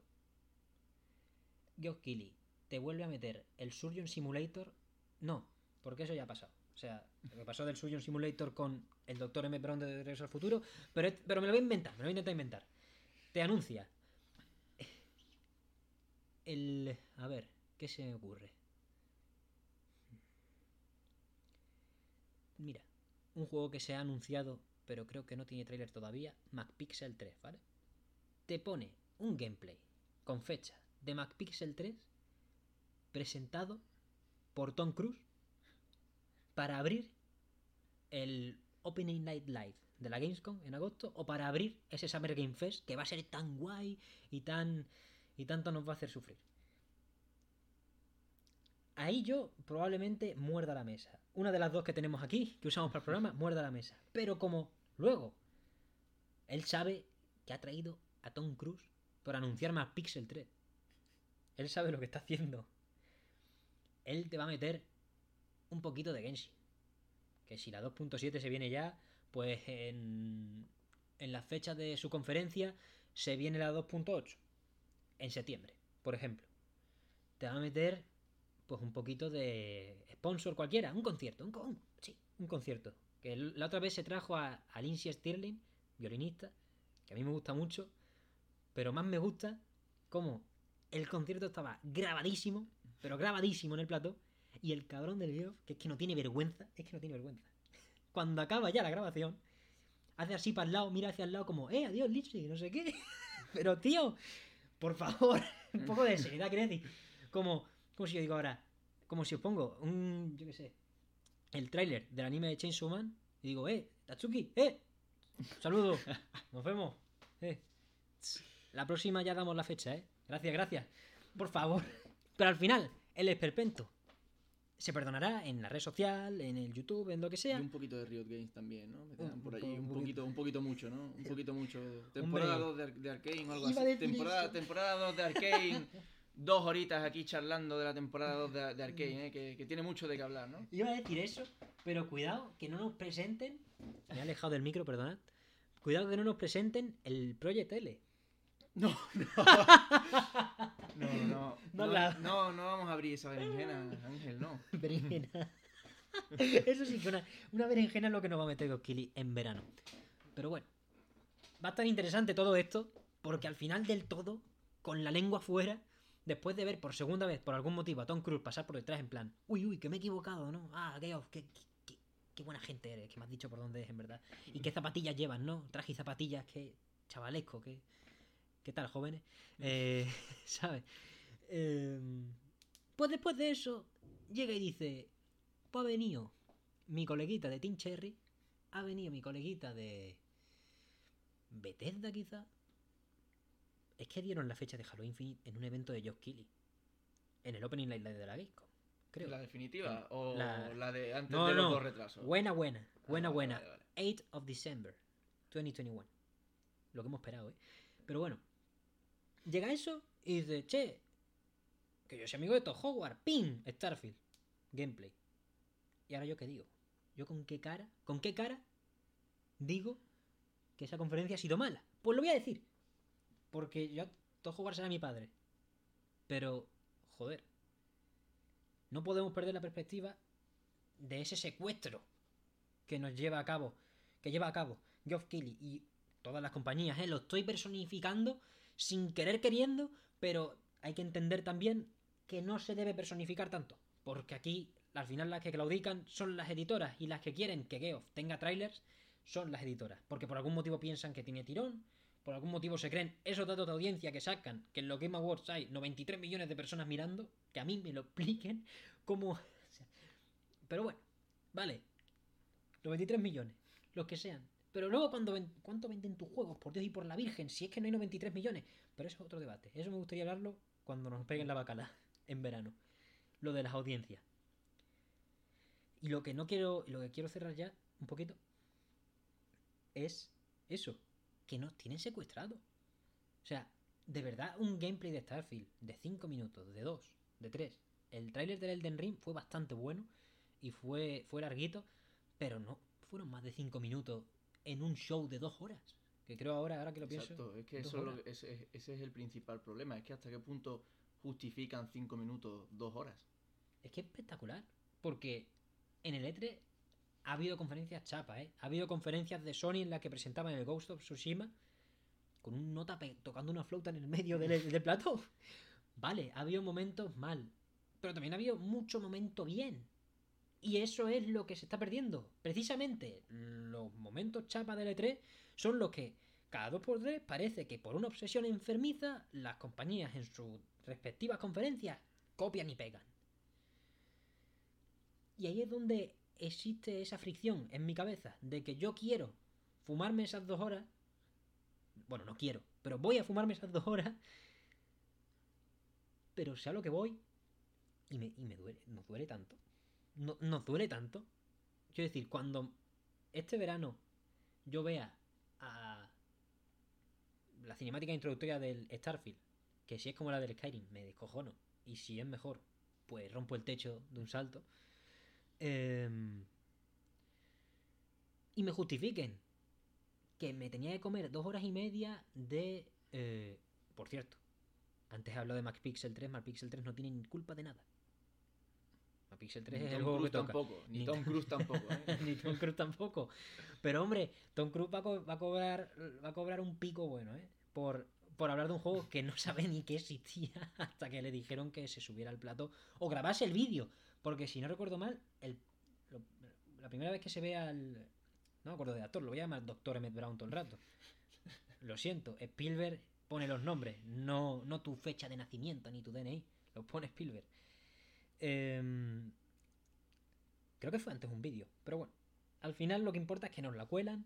Geoff Keighley te vuelve a meter el Surgeon Simulator. No, porque eso ya ha pasado. O sea, lo que pasó del Surgeon Simulator con el Dr. M. Brown de Regreso al Futuro. Pero, pero me lo voy a inventar, me lo voy a intentar inventar. Te anuncia. El. A ver, ¿qué se me ocurre? Mira, un juego que se ha anunciado, pero creo que no tiene tráiler todavía, MacPixel 3, ¿vale? Te pone un gameplay con fecha de MacPixel 3 presentado por Tom Cruise para abrir el Opening Night Live de la Gamescom en agosto o para abrir ese Summer Game Fest que va a ser tan guay y tan y tanto nos va a hacer sufrir. Ahí yo probablemente muerda la mesa. Una de las dos que tenemos aquí, que usamos para el programa, muerda la mesa. Pero como luego él sabe que ha traído a Tom Cruise por anunciar más Pixel 3. Él sabe lo que está haciendo. Él te va a meter un poquito de Genshin. Que si la 2.7 se viene ya, pues en, en las fechas de su conferencia se viene la 2.8. En septiembre, por ejemplo. Te va a meter pues un poquito de sponsor cualquiera, un concierto, un, sí, un concierto. Que la otra vez se trajo a, a Lindsay Stirling, violinista, que a mí me gusta mucho, pero más me gusta como el concierto estaba grabadísimo, pero grabadísimo en el plato, y el cabrón del Geoff, que es que no tiene vergüenza, es que no tiene vergüenza. Cuando acaba ya la grabación, hace así para el lado, mira hacia el lado como, eh, adiós, Lindsay, no sé qué. pero tío, por favor, un poco de seriedad, decir Como, como si yo digo ahora, como si os pongo un, yo qué sé, el tráiler del anime de Chainsaw Man y digo, eh, Tatsuki, eh, saludos, nos vemos, eh. La próxima ya damos la fecha, eh. Gracias, gracias. Por favor. Pero al final, el esperpento se perdonará en la red social, en el YouTube, en lo que sea. Y un poquito de Riot Games también, ¿no? Me por allí un, poquito, un poquito mucho, ¿no? Un poquito mucho. Temporada 2 de, de Arkane o algo así. Temporada, temporada 2 de Arkane. dos horitas aquí charlando de la temporada 2 de, de Arkane, ¿eh? que, que, tiene mucho de qué hablar, ¿no? Iba a decir eso, pero cuidado que no nos presenten. Me he alejado del micro, perdonad. Cuidado que no nos presenten el Project L. No, no. No, no. No, no, no, no vamos a abrir esa berenjena, Ángel, no. Berenjena. Eso sí que una, una berenjena es lo que nos va a meter Goskili en verano. Pero bueno, va a estar interesante todo esto, porque al final del todo, con la lengua fuera, después de ver por segunda vez, por algún motivo, a Tom Cruise pasar por detrás en plan, uy, uy, que me he equivocado, ¿no? Ah, qué, qué, qué, qué buena gente eres, que me has dicho por dónde es, en verdad. Y qué zapatillas llevas, ¿no? Traje y zapatillas, qué chavalesco, qué... ¿Qué tal, jóvenes? Eh, ¿Sabes? Eh, pues después de eso, llega y dice: Pues ha venido mi coleguita de Team Cherry, ha venido mi coleguita de. Bethesda, quizá. Es que dieron la fecha de Halo Infinite en un evento de Josh Keighley. En el Opening Night de la Gamescom. Creo. ¿La definitiva? ¿O la, la de antes no, de los no. dos retrasos? Buena, buena. Buena, ah, buena. Vale, vale. 8 of December 2021. Lo que hemos esperado, ¿eh? Pero bueno, llega eso y dice, che, que yo soy amigo de Todd Howard, ¡ping! Starfield, gameplay. Y ahora yo qué digo, yo con qué cara, con qué cara digo que esa conferencia ha sido mala. Pues lo voy a decir, porque yo Todd Howard será mi padre. Pero, joder, no podemos perder la perspectiva de ese secuestro que nos lleva a cabo, que lleva a cabo Geoff Keighley y todas las compañías, ¿eh? Lo estoy personificando sin querer queriendo, pero hay que entender también que no se debe personificar tanto, porque aquí al final las que claudican son las editoras y las que quieren que Geoff tenga trailers son las editoras, porque por algún motivo piensan que tiene tirón, por algún motivo se creen esos datos de audiencia que sacan, que en los Game Awards hay 93 millones de personas mirando, que a mí me lo expliquen como... Pero bueno, vale, 93 millones, los que sean. Pero luego cuando ven, ¿cuánto venden tus juegos? Por Dios y por la Virgen, si es que no hay 93 millones. Pero eso es otro debate. Eso me gustaría hablarlo cuando nos peguen la bacala en verano. Lo de las audiencias. Y lo que no quiero, lo que quiero cerrar ya un poquito es eso, que nos tienen secuestrado. O sea, de verdad, un gameplay de Starfield de 5 minutos, de 2, de 3. El tráiler del Elden Ring fue bastante bueno y fue, fue larguito, pero no fueron más de 5 minutos en un show de 2 horas. Que creo ahora, ahora que lo pienso. Exacto, es que dos eso lo- ese, ese es el principal problema. Es que hasta qué punto justifican 5 minutos, 2 horas. Es que es espectacular. Porque en el E3 ha habido conferencias chapas, ¿eh? Ha habido conferencias de Sony en las que presentaban el Ghost of Tsushima con un nota tocando una flauta en el medio del, del plató. Vale, ha habido momentos mal. Pero también ha habido mucho momento bien. Y eso es lo que se está perdiendo. Precisamente los momentos chapas del E3 son los que cada dos por tres parece que por una obsesión enfermiza las compañías en sus respectivas conferencias copian y pegan. Y ahí es donde existe esa fricción en mi cabeza de que yo quiero fumarme esas dos horas. Bueno, no quiero, pero voy a fumarme esas dos horas. Pero sé a lo que voy y me, y me duele, nos duele tanto. No, nos duele tanto. Quiero decir, cuando este verano yo vea a la cinemática introductoria del Starfield, que si es como la del Skyrim, me descojono. Y si es mejor, pues rompo el techo de un salto. Em, y me justifiquen que me tenía que comer dos horas y media de... eh, por cierto, antes hablado de MacPixel 3, MacPixel 3 no tiene ni culpa de nada. MacPixel 3 Ni es el Tom juego que Cruise toca. tampoco. Ni Ni Tom Cruise tampoco. ¿eh? Ni Tom Cruise tampoco. Pero hombre, Tom Cruise va a, co- va a cobrar va a cobrar un pico bueno, ¿eh? Por, por hablar de un juego que no sabe ni que existía hasta que le dijeron que se subiera al plato o grabase el vídeo. Porque si no recuerdo mal, el, lo- la primera vez que se ve al... No me acuerdo de actor, lo voy a llamar Doctor Emmett Brown todo el rato. Lo siento, Spielberg pone los nombres, no, no tu fecha de nacimiento ni tu DNI, los pone Spielberg. Em, creo que fue antes un vídeo, pero bueno, al final lo que importa es que nos la cuelan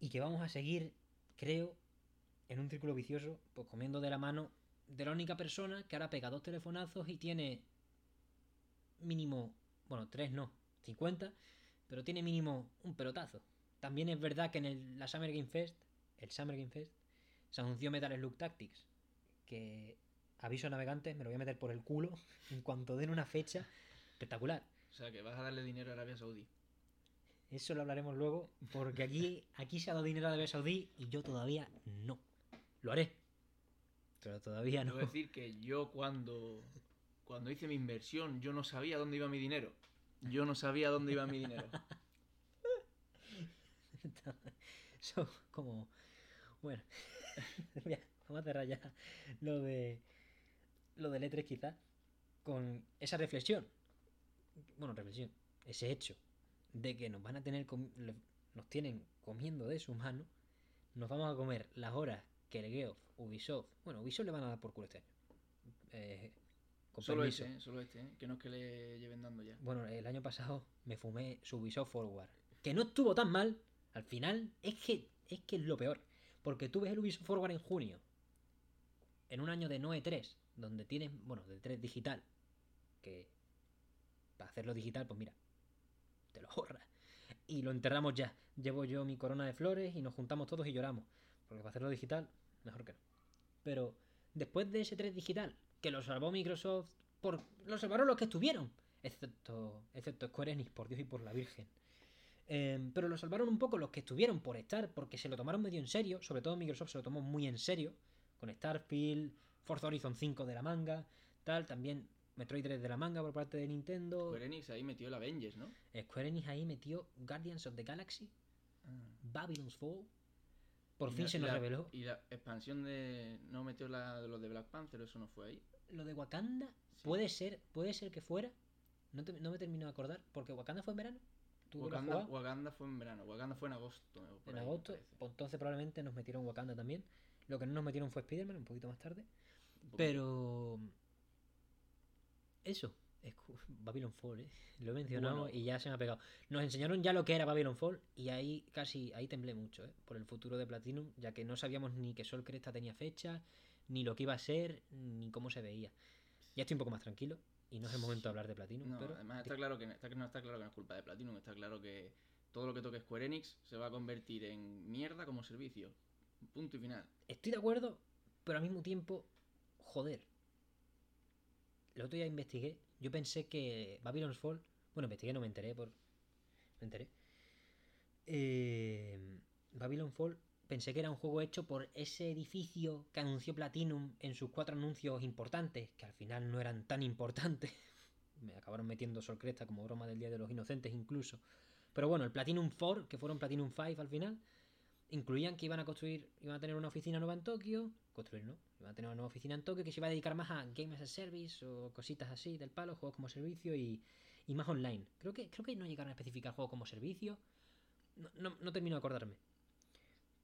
y que vamos a seguir, creo, en un círculo vicioso, pues comiendo de la mano de la única persona que ahora pega dos telefonazos y tiene mínimo, bueno, tres no, 50, pero tiene mínimo un pelotazo. También es verdad que en el, la Summer Game Fest, el Summer Game Fest, se anunció Metal Slug Tactics, que aviso a navegantes, me lo voy a meter por el culo en cuanto den una fecha espectacular. O sea, que vas a darle dinero a Arabia Saudí. Eso lo hablaremos luego, porque aquí, aquí se ha dado dinero a Arabia Saudí y yo todavía no. Lo haré. Pero todavía no. Debo decir que yo cuando, cuando hice mi inversión, yo no sabía dónde iba mi dinero. Yo no sabía dónde iba mi dinero. Son como. Bueno. Vamos a cerrar ya lo de. Lo del E3 quizás. Con esa reflexión. Bueno, reflexión. Ese hecho. De que nos van a tener. Nos tienen comiendo de su mano. Nos vamos a comer las horas que el Geoff, Ubisoft. Bueno, Ubisoft le van a dar por culo este año. Eh, con Solo permiso. este, ¿eh? solo este, ¿eh? que no es que le lleven dando ya. Bueno, el año pasado me fumé su Ubisoft Forward. Que no estuvo tan mal. Al final, es que es que es lo peor. Porque tú ves el Ubisoft Forward en junio. En un año de Noe 3. Donde tienes, bueno, de 3 digital. Que para hacerlo digital, pues mira. Te lo ahorras. Y lo enterramos ya. Llevo yo mi corona de flores y nos juntamos todos y lloramos. Porque para hacerlo digital, mejor que no. Pero después de ese 3 digital, que lo salvó Microsoft, por, lo salvaron los que estuvieron. Excepto, excepto Square Enix, por Dios y por la Virgen. Eh, pero lo salvaron un poco los que estuvieron por estar, porque se lo tomaron medio en serio. Sobre todo Microsoft se lo tomó muy en serio. Con Starfield, Forza Horizon 5 de la manga, tal. También Metroid 3 de la manga por parte de Nintendo. Square Enix ahí metió el Avengers, ¿no? Square Enix ahí metió Guardians of the Galaxy, Babylon's Fall. Por Y fin la- se nos la- reveló. Y la expansión de. No metió la de los de Black Panther, eso no fue ahí. Lo de Wakanda Sí. puede ser, puede ser que fuera. No, te- no me termino de acordar, porque Wakanda fue en verano. ¿Tú lo Wakanda? Wakanda fue en verano, Wakanda fue en agosto. En ahí, agosto. Pues entonces probablemente nos metieron Wakanda también. Lo que no nos metieron fue Spider-Man, un poquito más tarde. Pero. Eso. Es Babylon Fall, ¿eh? Lo he mencionado Bueno. y ya se me ha pegado. Nos enseñaron ya lo que era Babylon Fall y ahí casi ahí temblé mucho, ¿eh? Por el futuro de Platinum, ya que no sabíamos ni que Sol Cresta tenía fecha, ni lo que iba a ser, ni cómo se veía. Ya estoy un poco más tranquilo y no es el momento de hablar de Platinum, No, pero además está claro, que, está, no está claro que no es culpa de Platinum, está claro que todo lo que toque Square Enix se va a convertir en mierda como servicio. Punto y final. estoy de acuerdo, pero al mismo tiempo, joder. El otro día investigué, yo pensé que Babylon's Fall, bueno, investigué, no me enteré por... Me enteré. Eh, Babylon Fall, pensé que era un juego hecho por ese edificio que anunció Platinum en sus cuatro anuncios importantes, que al final no eran tan importantes. Me acabaron metiendo Sol Cresta como broma del Día de los Inocentes incluso. Pero bueno, el Platinum 4, que fueron Platinum 5 al final, incluían que iban a construir, iban a tener una oficina nueva en Tokio, construir no, iban a tener una nueva oficina en Tokio que se iba a dedicar más a Game as a Service o cositas así del palo, juegos como servicio y, y más online. Creo que, creo que no llegaron a especificar juego como servicio, no, no, no termino de acordarme.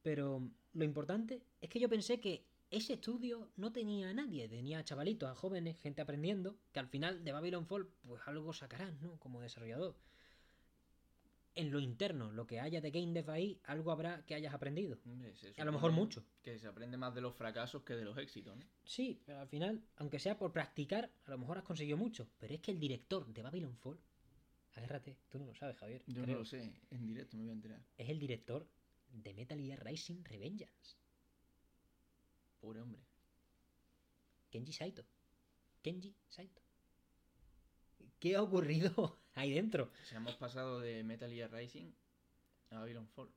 Pero lo importante es que yo pensé que ese estudio no tenía a nadie, tenía a chavalitos, a jóvenes, gente aprendiendo, que al final de Babylon Fall pues algo sacarán, ¿no? Como desarrollador. En lo interno, lo que haya de game dev ahí, algo habrá que hayas aprendido. A lo mejor mucho. Que se aprende más de los fracasos que de los éxitos, ¿no? Sí, pero al final, aunque sea por practicar, a lo mejor has conseguido mucho. Pero es que el director de Babylon Fall, agárrate, tú no lo sabes, Javier. Yo creo, no lo sé, en directo me voy a enterar. Es el director de Metal Gear Rising Revengeance. Pobre hombre. Kenji Saito. Kenji Saito. ¿Qué ha ocurrido ahí dentro? Se hemos pasado de Metal Gear Rising a Babylon Fall.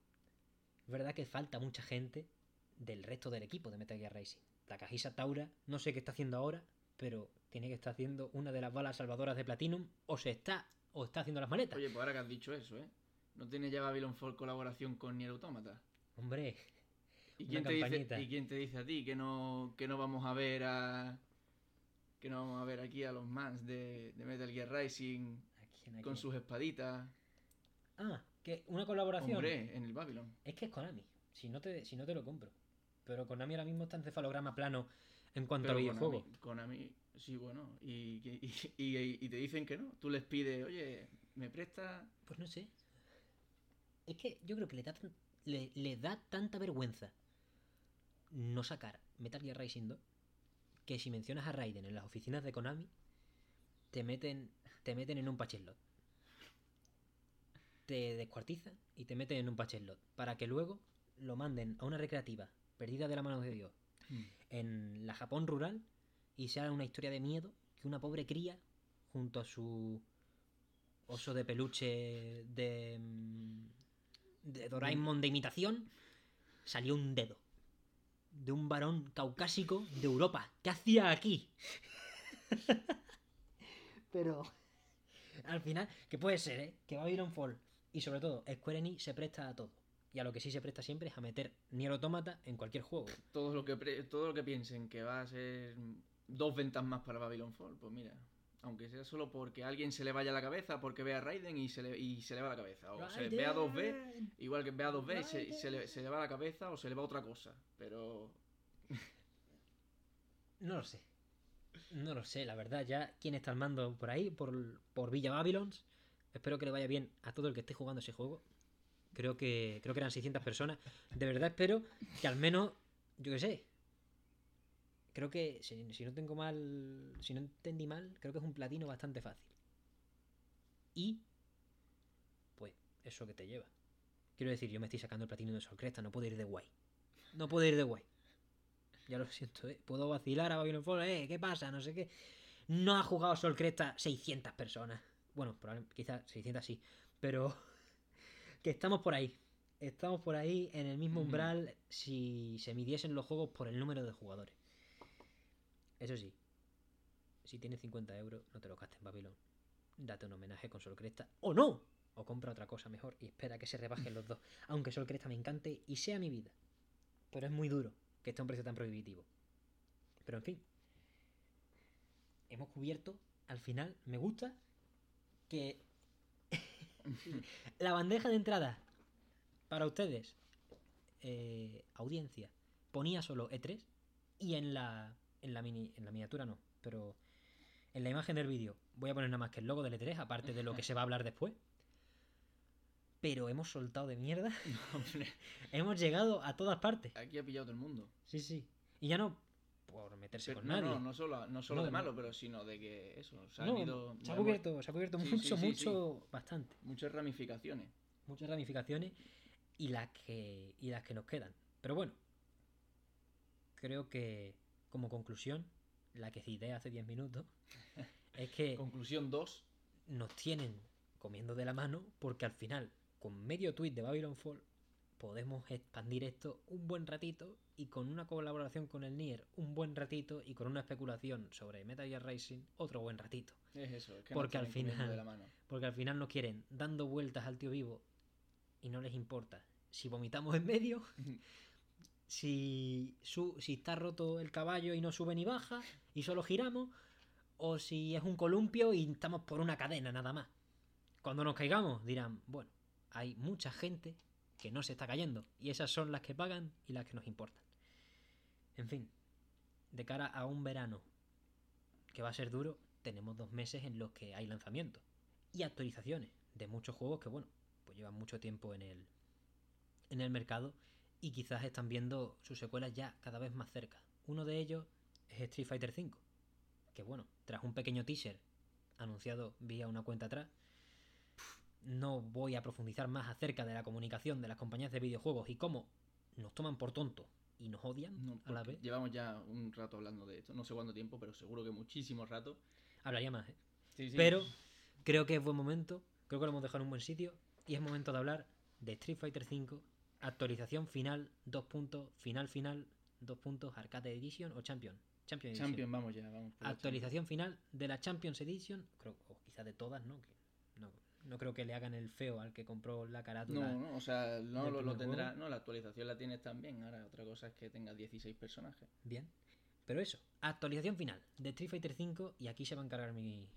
Es verdad que falta mucha gente del resto del equipo de Metal Gear Rising. Takahisa Taura, no sé qué está haciendo ahora, pero tiene que estar haciendo una de las balas salvadoras de Platinum, o se está, o está haciendo las maletas. Oye, pues ahora que has dicho eso, ¿eh? ¿No tiene ya Babylon Fall colaboración con Nier Automata? Hombre, ¿Y quién, te dice. ¿Y quién te dice a ti que no, que no vamos a ver a. que no vamos a ver aquí a los mans de, de Metal Gear Rising ¿a quién, a con quién? sus espaditas? Ah, que una colaboración. Hombre, en el Babylon. Es que es Konami. Si no te, si no te lo compro. Pero Konami ahora mismo está en cefalograma plano en cuanto a Pero videojuegos. Konami, Konami, sí, bueno. Y, y, y- y te dicen que no. Tú les pides, oye, ¿me prestas? Pues no sé. Es que yo creo que le da, le, le da tanta vergüenza no sacar Metal Gear Rising 2 que si mencionas a Raiden en las oficinas de Konami te meten te meten en un patchelot. Te descuartizan y te meten en un patchelot para que luego lo manden a una recreativa perdida de la mano de Dios en la Japón rural y sea una historia de miedo que una pobre cría junto a su oso de peluche de, mm, de Doraemon de imitación salió un dedo de un varón caucásico de Europa. ¿Qué hacía aquí? Pero al final, que puede ser, ¿eh? Que Babylon Fall y sobre todo Square Enix se presta a todo. Y a lo que sí se presta siempre es a meter Nier Automata en cualquier juego. Todo lo que, pre- todo lo que piensen que va a ser dos ventas más para Babylon Fall, pues mira. Aunque sea solo porque a alguien se le vaya la cabeza, porque vea a Raiden y se le, y se le va la cabeza. O se vea 2B, Raiden. igual que vea 2B y se, Raiden. se le, se le va la cabeza o se le va otra cosa. Pero No lo sé. No lo sé, la verdad. Ya quién está al mando por ahí, por, por Villa Babylons. Espero que le vaya bien a todo el que esté jugando ese juego. Creo que, creo que eran 600 personas. De verdad espero que al menos, yo qué sé. Creo que, si, si no tengo mal, si no entendí mal, creo que es un platino bastante fácil. Y, pues, eso que te lleva. Quiero decir, yo me estoy sacando el platino de Sol Cresta, no puedo ir de guay. No puedo ir de guay. Ya lo siento, ¿eh? Puedo vacilar a Babylon Fall, ¿eh? ¿Qué pasa? No sé qué. No ha jugado Sol Cresta 600 personas. Bueno, probablemente, quizás 600 sí. Pero que estamos por ahí. Estamos por ahí en el mismo umbral si se midiesen los juegos por el número de jugadores. Eso sí, si tienes 50 euros, no te lo gastes en Babylon. Date un homenaje con Sol Cresta. ¡O no! O compra otra cosa mejor y espera que se rebajen los dos. Aunque Sol Cresta me encante y sea mi vida. Pero es muy duro que esté a un precio tan prohibitivo. Pero en fin. Hemos cubierto, al final, me gusta que La bandeja de entrada para ustedes, eh, audiencia, ponía solo E3 y en la, en la, mini, en la miniatura no, pero en la imagen del vídeo voy a poner nada más que el logo del E3, aparte de lo que se va a hablar después. Pero hemos soltado de mierda. Hemos llegado a todas partes. aquí ha pillado todo el mundo. Sí, sí. Y ya no por meterse Pero con no, nadie. no, no solo, no solo No, de malo, pero sino de que eso, se, han No, ido- se ha cubierto, se ha cubierto Sí, sí, mucho, sí, mucho, bastante. muchas ramificaciones. Muchas ramificaciones y las que y las que nos quedan. Pero bueno, creo que como conclusión, la que cité hace 10 minutos, es que Conclusión 2. nos tienen comiendo de la mano porque al final, con medio tweet de Babylon Fall, podemos expandir esto un buen ratito y con una colaboración con el Nier un buen ratito y con una especulación sobre Metal Gear Racing otro buen ratito. Es eso, es que Porque nos al final- de la mano. Porque al final nos quieren dando vueltas al tío vivo y no les importa si vomitamos en medio, si, su, si está roto el caballo y no sube ni baja y solo giramos, o si es un columpio y estamos por una cadena nada más. Cuando nos caigamos dirán, bueno, hay mucha gente que no se está cayendo y esas son las que pagan y las que nos importan. En fin, de cara a un verano que va a ser duro, tenemos dos meses en los que hay lanzamientos y actualizaciones de muchos juegos que, bueno, pues llevan mucho tiempo en el, en el mercado y quizás están viendo sus secuelas ya cada vez más cerca. Uno de ellos es Street Fighter V, que bueno, tras un pequeño teaser anunciado vía una cuenta atrás, no voy a profundizar más acerca de la comunicación de las compañías de videojuegos y cómo nos toman por tontos y nos odian No, a la vez. Llevamos ya un rato hablando de esto, no sé cuánto tiempo, pero seguro que muchísimo rato. Hablaría más, ¿eh? Sí, sí. Pero creo que es buen momento, creo que lo hemos dejado en un buen sitio y es momento de hablar de Street Fighter V, actualización final, dos puntos, final final, dos puntos, Arcade Edition o Champion. Champion Edition. Champion, vamos ya, vamos. Actualización final de la Champions Edition, creo, o quizás de todas, ¿no? Que no, no creo que le hagan el feo al que compró la carátula. No, no, o sea, no lo, lo tendrá. juego. No, la actualización la tienes también. Ahora, otra cosa es que tenga 16 personajes. Bien. Pero eso, actualización final de Street Fighter V y aquí se va a encargar mi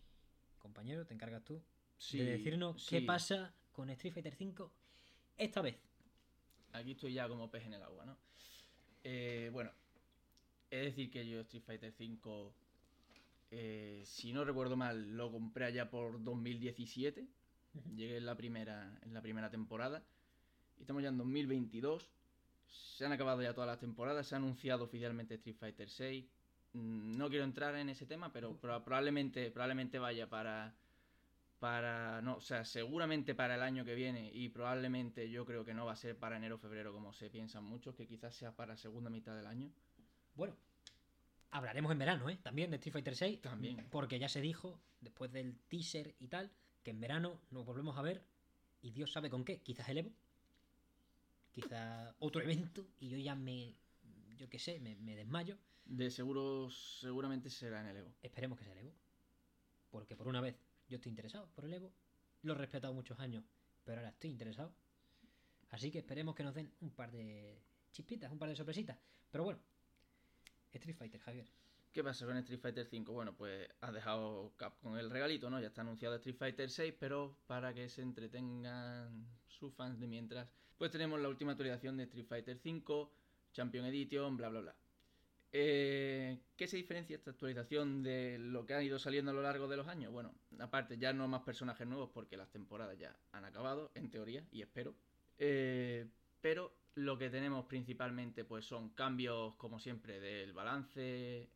compañero, te encargas tú, Sí, de decirnos sí. qué pasa con Street Fighter V esta vez. Aquí estoy ya como pez en el agua, ¿no? Eh, bueno, es decir que yo Street Fighter V, eh, si no recuerdo mal, lo compré allá por 2017. Ujú. Llegué en la primera, en la primera temporada. Y estamos ya en 2022. Se han acabado ya todas las temporadas. Se ha anunciado oficialmente Street Fighter VI. Mm, No quiero entrar en ese tema, pero proba- probablemente, probablemente vaya para. Para. No, o sea, seguramente para el año que viene. Y probablemente yo creo que no va a ser para enero o febrero, como se piensan muchos, que quizás sea para segunda mitad del año. Bueno, hablaremos en verano, ¿eh? También de Street Fighter 6. También. Porque ya se dijo, después del teaser y tal, que en verano nos volvemos a ver. Y Dios sabe con qué. Quizás el Evo. Quizás otro evento. Y yo ya me. Yo qué sé, me, me desmayo. De seguro, seguramente será en el Evo. Esperemos que sea el Evo. Porque por una vez yo estoy interesado por el Evo. Lo he respetado muchos años, pero ahora estoy interesado. Así que esperemos que nos den un par de chispitas, un par de sorpresitas. Pero bueno, Street Fighter, Javier. ¿Qué pasa con Street Fighter 5? Bueno, pues ha dejado Capcom el regalito, ¿no? Ya está anunciado Street Fighter 6, pero para que se entretengan sus fans de mientras, pues tenemos la última actualización de Street Fighter 5, Champion Edition, bla, bla, bla. Eh, ¿Qué se diferencia esta actualización de lo que ha ido saliendo a lo largo de los años? Bueno, aparte ya no más personajes nuevos porque las temporadas ya han acabado, en teoría, y espero. Eh, pero lo que tenemos principalmente pues son cambios, como siempre, del balance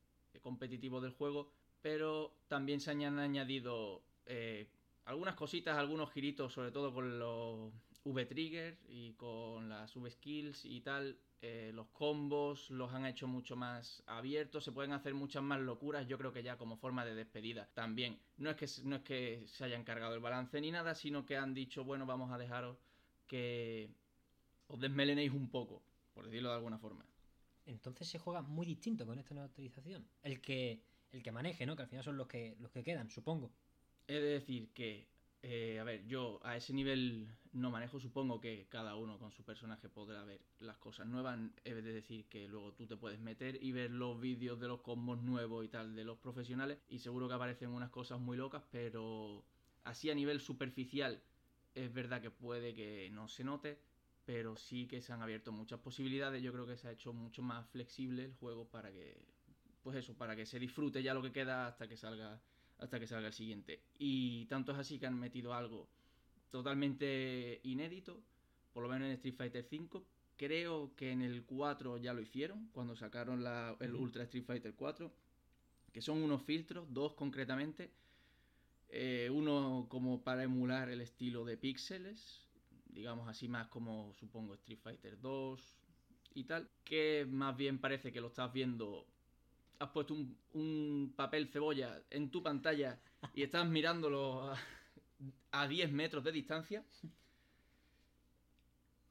competitivo del juego, pero también se han añadido eh, algunas cositas, algunos giritos, sobre todo con los V-Trigger y con las V-Skills y tal. Eh, los combos los han hecho mucho más abiertos, se pueden hacer muchas más locuras, yo creo que ya como forma de despedida también. No es que, no es que se hayan cargado el balance ni nada, sino que han dicho, bueno, vamos a dejaros que os desmelenéis un poco, por decirlo de alguna forma. Entonces se juega muy distinto con esta nueva actualización. El que, el que maneje, ¿no? Que al final son los que, los que quedan, supongo. De decir que, eh, a ver, yo a ese nivel no manejo, supongo que cada uno con su personaje podrá ver las cosas nuevas. De decir que luego tú te puedes meter y ver los vídeos de los combos nuevos y tal de los profesionales y seguro que aparecen unas cosas muy locas, pero así a nivel superficial Es verdad que puede que no se note, pero sí que se han abierto muchas posibilidades. Yo creo que se ha hecho mucho más flexible el juego para que, pues eso, para que se disfrute ya lo que queda hasta que salga, hasta que salga el siguiente. Y tanto es así que han metido algo totalmente inédito, por lo menos en Street Fighter V. Creo que en el 4 ya lo hicieron, cuando sacaron la, el. Ultra Street Fighter 4, que son unos filtros, dos concretamente. Eh, uno como para emular el estilo de píxeles, digamos así más como supongo Street Fighter 2 y tal, que más bien parece que lo estás viendo, has puesto un, papel cebolla en tu pantalla y estás mirándolo a, a 10 metros de distancia.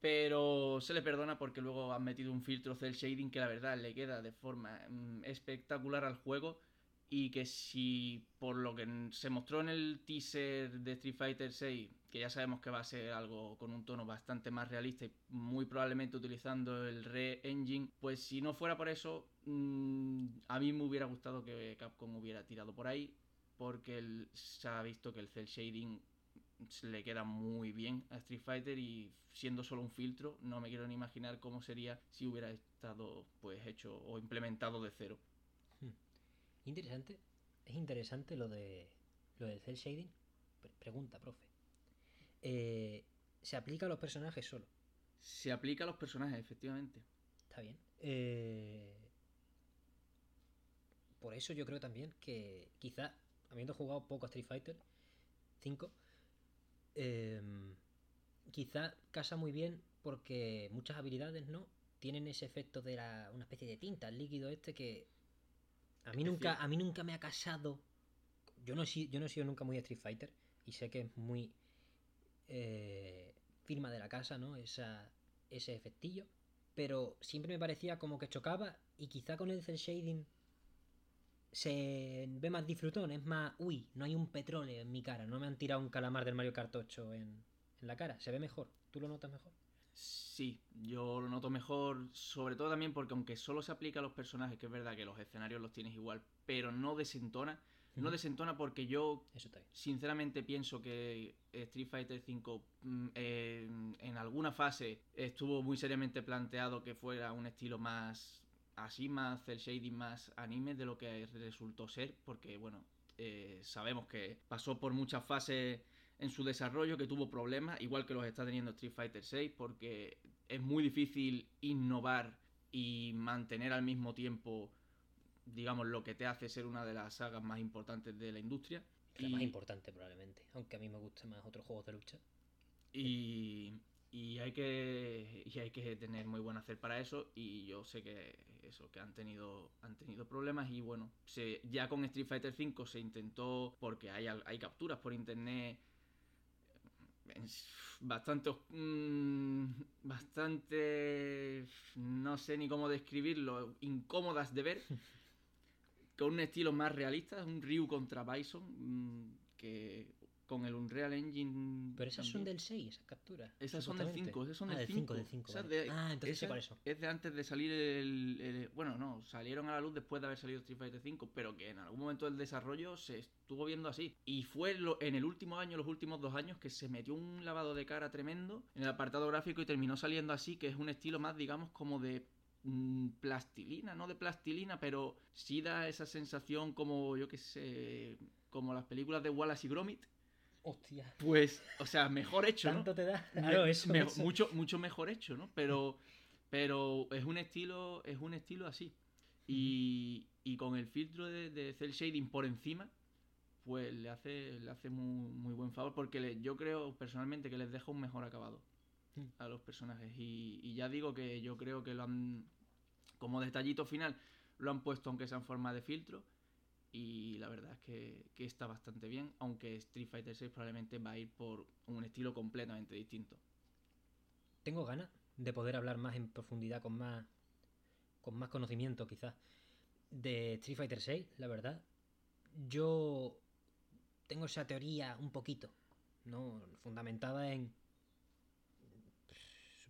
Pero se le perdona porque luego han metido un filtro cel shading que la verdad le queda de forma mm, espectacular al juego y que si por lo que se mostró en el teaser de Street Fighter 6, que ya sabemos que va a ser algo con un tono bastante más realista y muy probablemente utilizando el Re-Engine, pues si no fuera por eso, mm, a mí me hubiera gustado que Capcom hubiera tirado por ahí, porque el- se ha visto que el cel shading le queda muy bien a Street Fighter y siendo solo un filtro, no me quiero ni imaginar cómo sería si hubiera estado pues hecho o implementado de cero. Interesante. Es interesante lo de lo del cel shading. Pre- pregunta, profe. Eh, ¿Se aplica a los personajes solo? Se aplica a los personajes, efectivamente. Está bien. Eh, por eso yo creo también que quizá, habiendo jugado poco a Street Fighter 5, em, quizá casa muy bien porque muchas habilidades, ¿no? Tienen ese efecto de la, una especie de tinta, el líquido este que a mí Es nunca, cierto. a mí nunca me ha casado. Yo no, he yo no he sido nunca muy Street Fighter y sé que es muy eh, firma de la casa, ¿no? Esa, ese efectillo pero siempre me parecía como que chocaba y quizá con el cel shading se ve más disfrutón, es más, uy, no hay un petróleo en mi cara, no me han tirado un calamar del Mario Kart 8 en, en la cara, se ve mejor, ¿tú lo notas mejor? Sí, yo lo noto mejor, sobre todo también porque aunque solo se aplica a los personajes, que es verdad que los escenarios los tienes igual, pero no desentona. No desentona porque yo Eso está bien. sinceramente pienso que Street Fighter V mm, en, en alguna fase estuvo muy seriamente planteado que fuera un estilo más así, más cel shading, más anime de lo que resultó ser, porque bueno, eh, sabemos que pasó por muchas fases en su desarrollo, que tuvo problemas, igual que los está teniendo Street Fighter VI, porque es muy difícil innovar y mantener al mismo tiempo, digamos, lo que te hace ser una de las sagas más importantes de la industria. La Y- más importante probablemente, aunque a mí me gusten más otros juegos de lucha. Y, y hay que y hay que tener muy buen hacer para eso y yo sé que eso que han tenido han tenido problemas y bueno se, ya con Street Fighter V se intentó porque hay, hay capturas por internet bastante os- mm, bastante no sé ni cómo describirlo incómodas de ver con un estilo más realista un Ryu contra Bison mm, que con el Unreal Engine Pero esas son del 6, esas capturas. Esas son del supuestamente. 5, esas son ah, del del 5, 5. del 5. Esas de- Ah, entonces sé. Es de antes de salir el, el- Bueno, no, salieron a la luz después de haber salido Street Fighter V, pero que en algún momento del desarrollo se estuvo viendo así. Y fue lo- en el último año, los últimos dos años, que se metió un lavado de cara tremendo en el apartado gráfico y terminó saliendo así, que es un estilo más, digamos, como de mm, plastilina, no de plastilina, pero sí da esa sensación como, yo qué sé, como las películas de Wallace y Gromit. Hostia. Pues, o sea, mejor hecho, ¿no? ¿Tanto te da? Claro, eso, me- eso. Mucho, mucho mejor hecho, ¿no? Pero, pero es un estilo, es un estilo así. Y, y con el filtro de, de cel shading por encima, pues le hace, le hace muy, muy buen favor. Porque le- yo creo personalmente que les deja un mejor acabado Mm. a los personajes. Y, y ya digo que yo creo que lo han, como detallito final, lo han puesto aunque sea en forma de filtro. Y la verdad es que, está bastante bien, aunque Street Fighter 6 probablemente va a ir por un estilo completamente distinto. Tengo ganas de poder hablar más en profundidad, con más, con más conocimiento quizás, de Street Fighter 6, la verdad. Yo tengo esa teoría un poquito, ¿no? Fundamentada en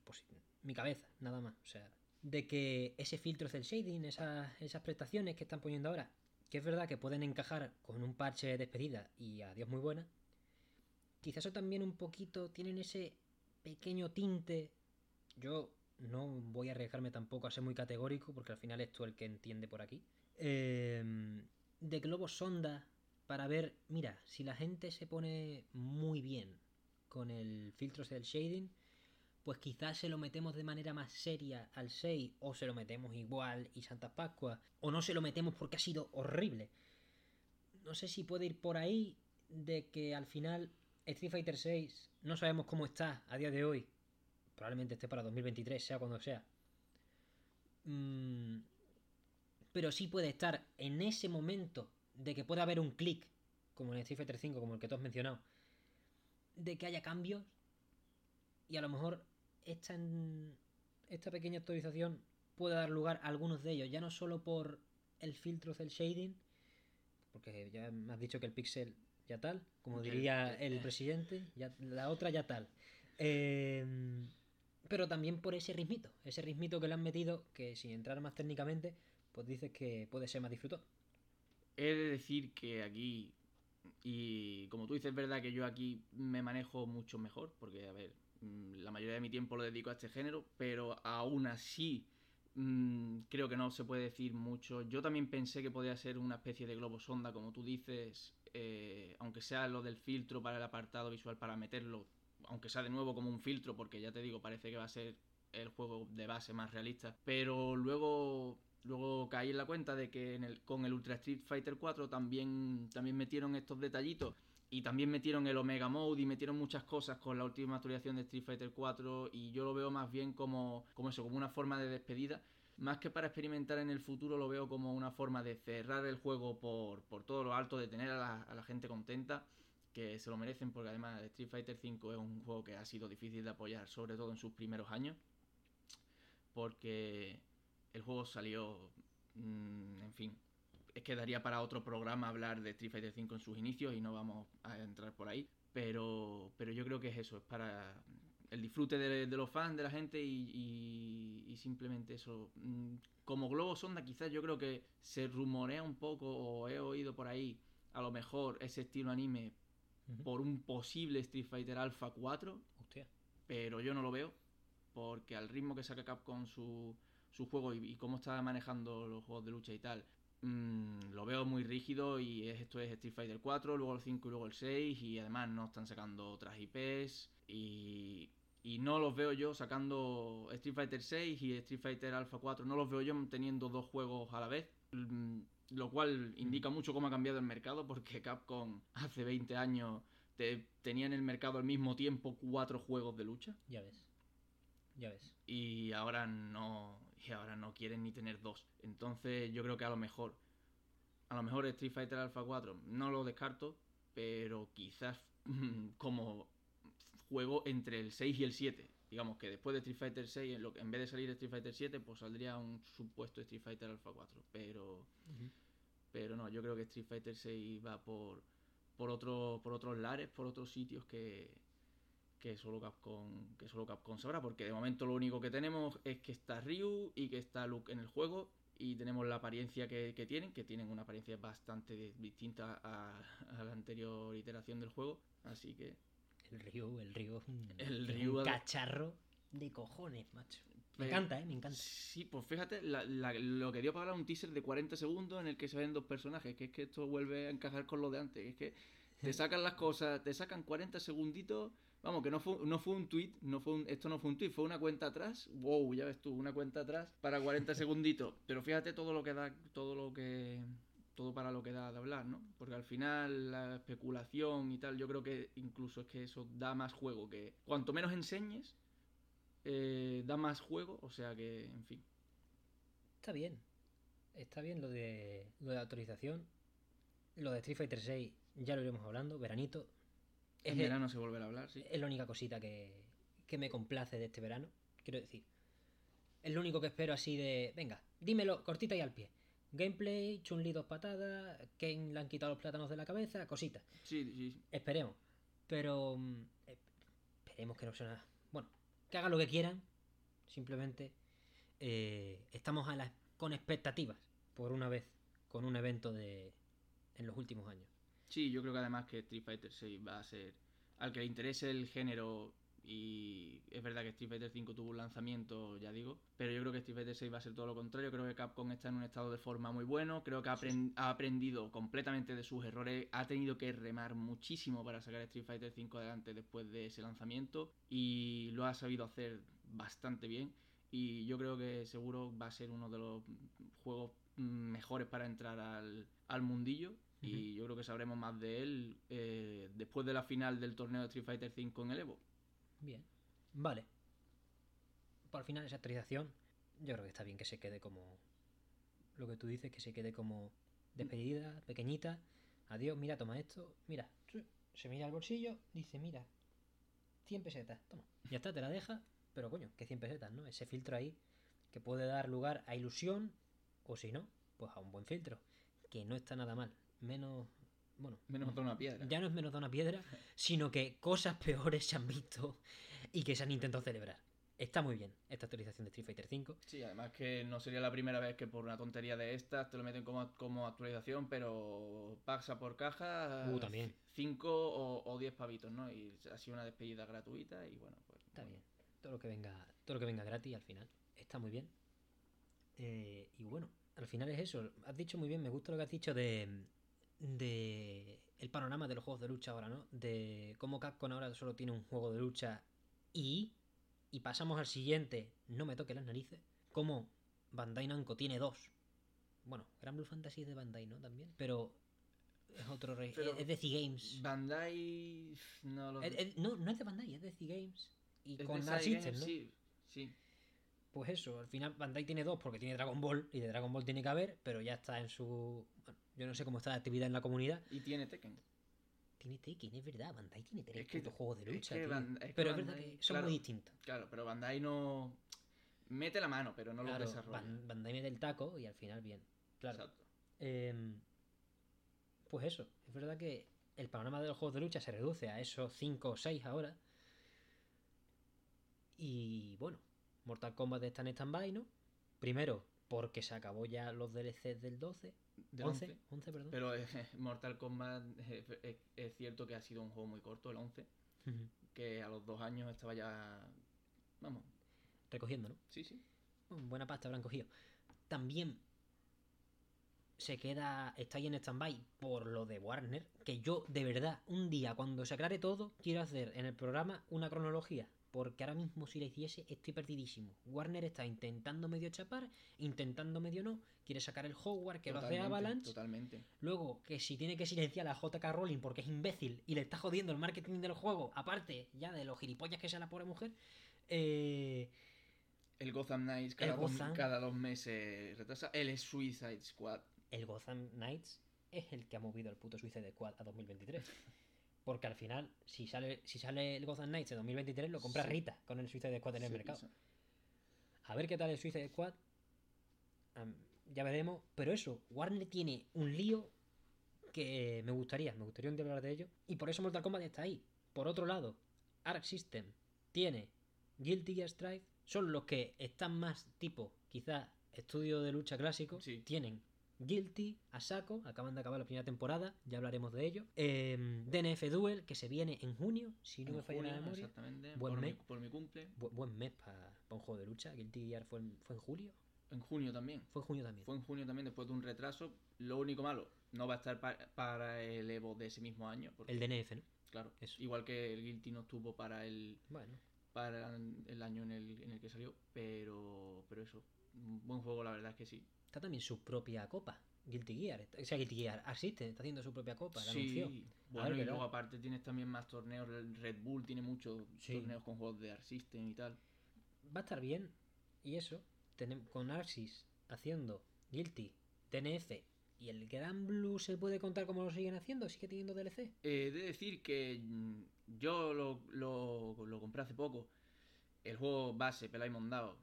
pues, mi cabeza, nada más. O sea, de que ese filtro del shading, esas, esas prestaciones que están poniendo ahora, que es verdad que pueden encajar con un parche de despedida y adiós muy buena, quizás eso también un poquito tienen ese pequeño tinte. Yo no voy a arriesgarme tampoco a ser muy categórico, porque al final es tú el que entiende por aquí. Em, de globo sonda para ver, mira, si la gente se pone muy bien con el filtro del shading, pues quizás se lo metemos de manera más seria al 6 o se lo metemos igual y Santa Pascua o no se lo metemos porque ha sido horrible. No sé si puede ir por ahí de que al final Street Fighter 6 no sabemos cómo está a día de hoy. Probablemente esté para 2023, sea cuando sea. Mm, pero sí puede estar en ese momento de que pueda haber un clic, como en Street Fighter 5, como el que tú has mencionado, de que haya cambios. Y a lo mejor esta, esta pequeña actualización puede dar lugar a algunos de ellos, ya no solo por el filtro del shading, porque ya me has dicho que el pixel ya tal, como diría el presidente, ya, la otra ya tal. Em, pero también por ese ritmito, ese ritmito que le han metido, que sin entrar más técnicamente, pues dices que puede ser más disfrutón. He de decir que aquí, y como tú dices, es verdad que yo aquí me manejo mucho mejor, porque, a ver, la mayoría de mi tiempo lo dedico a este género, pero aún así Mm, creo que no se puede decir mucho. Yo también pensé que podía ser una especie de globo sonda, como tú dices, eh, aunque sea lo del filtro para el apartado visual, para meterlo, aunque sea de nuevo como un filtro, porque ya te digo, parece que va a ser el juego de base más realista. Pero luego, luego caí en la cuenta de que con el Ultra Street Fighter 4 también, también metieron estos detallitos. Y también metieron el Omega Mode y metieron muchas cosas con la última actualización de Street Fighter 4 y yo lo veo más bien como, como eso, como una forma de despedida. Más que para experimentar en el futuro lo veo como una forma de cerrar el juego por, por todo lo alto, de tener a la, a la gente contenta que se lo merecen porque además Street Fighter 5 es un juego que ha sido difícil de apoyar, sobre todo en sus primeros años, porque el juego salió, mmm, en fin, es que daría para otro programa hablar de Street Fighter 5 en sus inicios y no vamos a entrar por ahí. Pero, pero yo creo que es eso, es para el disfrute de, de los fans, de la gente y, y, y, simplemente eso. Mm, como globo sonda, quizás yo creo que se rumorea un poco o he oído por ahí a lo mejor ese estilo anime uh -huh. por un posible Street Fighter Alpha 4. Hostia. Pero yo no lo veo porque al ritmo que saca Capcom su, su juego y, y cómo está manejando los juegos de lucha y tal, mmm, lo veo muy rígido y esto es Street Fighter 4, luego el 5 y luego el 6 y además no están sacando otras IPs y, y no los veo yo sacando Street Fighter 6 y Street Fighter Alpha 4, no los veo yo teniendo dos juegos a la vez. Mm, lo cual indica mucho cómo ha cambiado el mercado porque Capcom hace 20 años te, tenía en el mercado al mismo tiempo cuatro juegos de lucha. Ya ves. Ya ves. Y ahora no y ahora no quieren ni tener dos. Entonces yo creo que a lo mejor a lo mejor Street Fighter Alpha 4 no lo descarto, pero quizás como juego entre el 6 y el 7. Digamos que después de Street Fighter 6, en, lo que, en vez de salir Street Fighter 7, pues saldría un supuesto Street Fighter Alpha 4. Pero, uh -huh. pero no, yo creo que Street Fighter 6 va por, por, otro, por otros lares, por otros sitios que, que solo Capcom que solo Capcom sabrá porque de momento lo único que tenemos es que está Ryu y que está Luke en el juego y tenemos la apariencia que, que tienen que tienen una apariencia bastante distinta a, a, la anterior iteración del juego así que el Ryu el Ryu un, el Ryu un cacharro de cojones macho me encanta, ¿eh? Me encanta. Sí, pues fíjate, la, la, lo que dio para hablar un teaser de 40 segundos en el que se ven dos personajes, que es que esto vuelve a encajar con lo de antes, es que te sacan las cosas, te sacan 40 segunditos Vamos, que no fue, no fue un tweet, no fue un, esto no fue un tweet, fue una cuenta atrás. Wow, ya ves tú, una cuenta atrás para 40 segunditos. Pero fíjate todo lo que da, todo lo que. Todo para lo que da de hablar, ¿no? Porque al final la especulación y tal, yo creo que incluso es que eso da más juego. Que cuanto menos enseñes, eh, da más juego. O sea que, en fin. Está bien. Está bien lo de, lo de la autorización. Lo de Street Fighter 6 ya lo iremos hablando. Veranito, en verano se volverá a hablar, sí. Es la única cosita que, que, me complace de este verano. Quiero decir, es lo único que espero así de. Venga, dímelo, cortita y al pie. Gameplay, Chun-Li dos patadas, Ken le han quitado los plátanos de la cabeza, cositas. Sí, sí. Esperemos. Pero. Eh, esperemos que no sea nada. Bueno, que hagan lo que quieran. Simplemente. Eh, estamos a la, con expectativas, por una vez, con un evento de. en los últimos años. Sí, yo creo que además que Street Fighter 6 va a ser al que le interese el género y es verdad que Street Fighter 5 tuvo un lanzamiento, ya digo, pero yo creo que Street Fighter 6 va a ser todo lo contrario. Creo que Capcom está en un estado de forma muy bueno. Creo que ha, aprend- ha aprendido completamente de sus errores. Ha tenido que remar muchísimo para sacar Street Fighter 5 adelante después de ese lanzamiento y lo ha sabido hacer bastante bien. Y yo creo que seguro va a ser uno de los juegos mejores para entrar al, al mundillo. Y yo creo que sabremos más de él eh, después de la final del torneo de Street Fighter 5 en el Evo. Bien. Vale. Por al final esa actualización, yo creo que está bien que se quede como lo que tú dices, que se quede como despedida, pequeñita. Adiós, mira, toma esto. Mira, se mira al bolsillo, dice, mira, 100 pesetas, toma. Ya está, te la deja, pero coño, que 100 pesetas, ¿no? Ese filtro ahí que puede dar lugar a ilusión o si no, pues a un buen filtro, que no está nada mal. Menos, bueno, Menos otra una piedra. ya no es menos de una piedra, sino que cosas peores se han visto y que se han intentado celebrar. Está muy bien esta actualización de Street Fighter V. Sí, además que no sería la primera vez que por una tontería de estas te lo meten como, como actualización, pero pasa por caja Uh, también. 5 o, o 10 pavitos, ¿no? Y ha sido una despedida gratuita y bueno, pues... Está bien. Todo lo que venga, todo lo que venga gratis al final. Está muy bien. Eh, y bueno, al final es eso. Has dicho muy bien, me gusta lo que has dicho de, de el panorama de los juegos de lucha ahora, ¿no? De cómo Capcom ahora solo tiene un juego de lucha y y pasamos al siguiente, no me toque las narices, como Bandai Namco tiene dos. Bueno, Gran Blue Fantasy es de Bandai, ¿no? También, pero es otro rey, Pero- es de C-Games. Bandai... No lo... Es- es- no, no es de Bandai, es de C-Games. Y es de con System, Games, ¿no? Sí, sí. Pues eso, al final Bandai tiene dos porque tiene Dragon Ball y de Dragon Ball tiene que haber, pero ya está en su... bueno, yo no sé cómo está la actividad en la comunidad. Y tiene Tekken. Tiene Tekken, es verdad, Bandai tiene tres Es que- juegos de es lucha, que tío. Ban- es que Pero es verdad que son claro. muy distintos. Claro, pero Bandai no... Mete la mano, pero no lo Claro, desarrolla. Ban- Bandai mete el taco y al final bien. Claro. Exacto. Em, pues eso, es verdad que el panorama de los juegos de lucha se reduce a esos 5 o 6 ahora. Y bueno, Mortal Kombat está en stand-by, ¿no? Primero, porque se acabó ya los DLCs del 12. Del 11, 11. 11, perdón. Pero eh, Mortal Kombat eh, es, es cierto que ha sido un juego muy corto, el 11, Ujú. que a los dos años estaba ya... Vamos, Recogiendo, ¿no? sí, sí. Buena pasta habrán cogido. También se queda, está ahí en stand-by por lo de Warner, que yo de verdad, un día cuando se aclare todo, quiero hacer en el programa una cronología, porque ahora mismo si la hiciese estoy perdidísimo. Warner está intentando medio chapar, intentando medio no, quiere sacar el Hogwarts que lo hace Avalanche, Totalmente. luego que si tiene que silenciar a JK Rowling porque es imbécil y le está jodiendo el marketing del juego, aparte ya de los gilipollas que sea la pobre mujer, eh... El Gotham Knights cada, dos, cada dos meses retrasa. El Suicide Squad. el Gotham Knights es el que ha movido el puto Suicide Squad a 2023. Porque al final, si sale, si sale el Gotham Knights en 2023, lo compra Sí. Rita con el Suicide Squad en el Sí, mercado. A ver qué tal el Suicide Squad. Ya veremos. Pero eso, Warner tiene un lío que me gustaría, me gustaría un día hablar de ello. Y por eso Mortal Kombat está ahí. Por otro lado, Arc System tiene Guilty Gear Strive. Son los que están más tipo, quizá, estudio de lucha clásico. Sí. Tienen Guilty, a saco, acaban de acabar la primera temporada, ya hablaremos de ello. Em, DNF Duel, que se viene en junio, si no En me falla la memoria. Exactamente. Buen por, mi, mes. por mi cumple. Bu- buen mes para un juego de lucha. Guilty Gear fue en, fue en julio. En junio también. Fue en junio también. Fue en junio también después de un retraso. Lo único malo, no va a estar pa- para el Evo de ese mismo año. Porque, El DNF, ¿no? claro, eso. igual que el Guilty no estuvo para el, Bueno, para el año en el, en el que salió. Pero, pero eso, un buen juego la verdad es que sí. Está también su propia copa. Guilty Gear. O sea, Guilty Gear asiste, está haciendo su propia copa. La Sí, anunció. bueno, ver, y luego aparte tienes también más torneos. Red Bull tiene muchos Sí. torneos con juegos de Arc System y tal. Va a estar bien. Y eso, con Arxis haciendo Guilty, DNF y el Gran Blue se puede contar cómo lo siguen haciendo. Sigue teniendo DLC. Eh, de decir que mm, yo lo, lo, lo compré hace poco. El juego base, Pelay Mondao.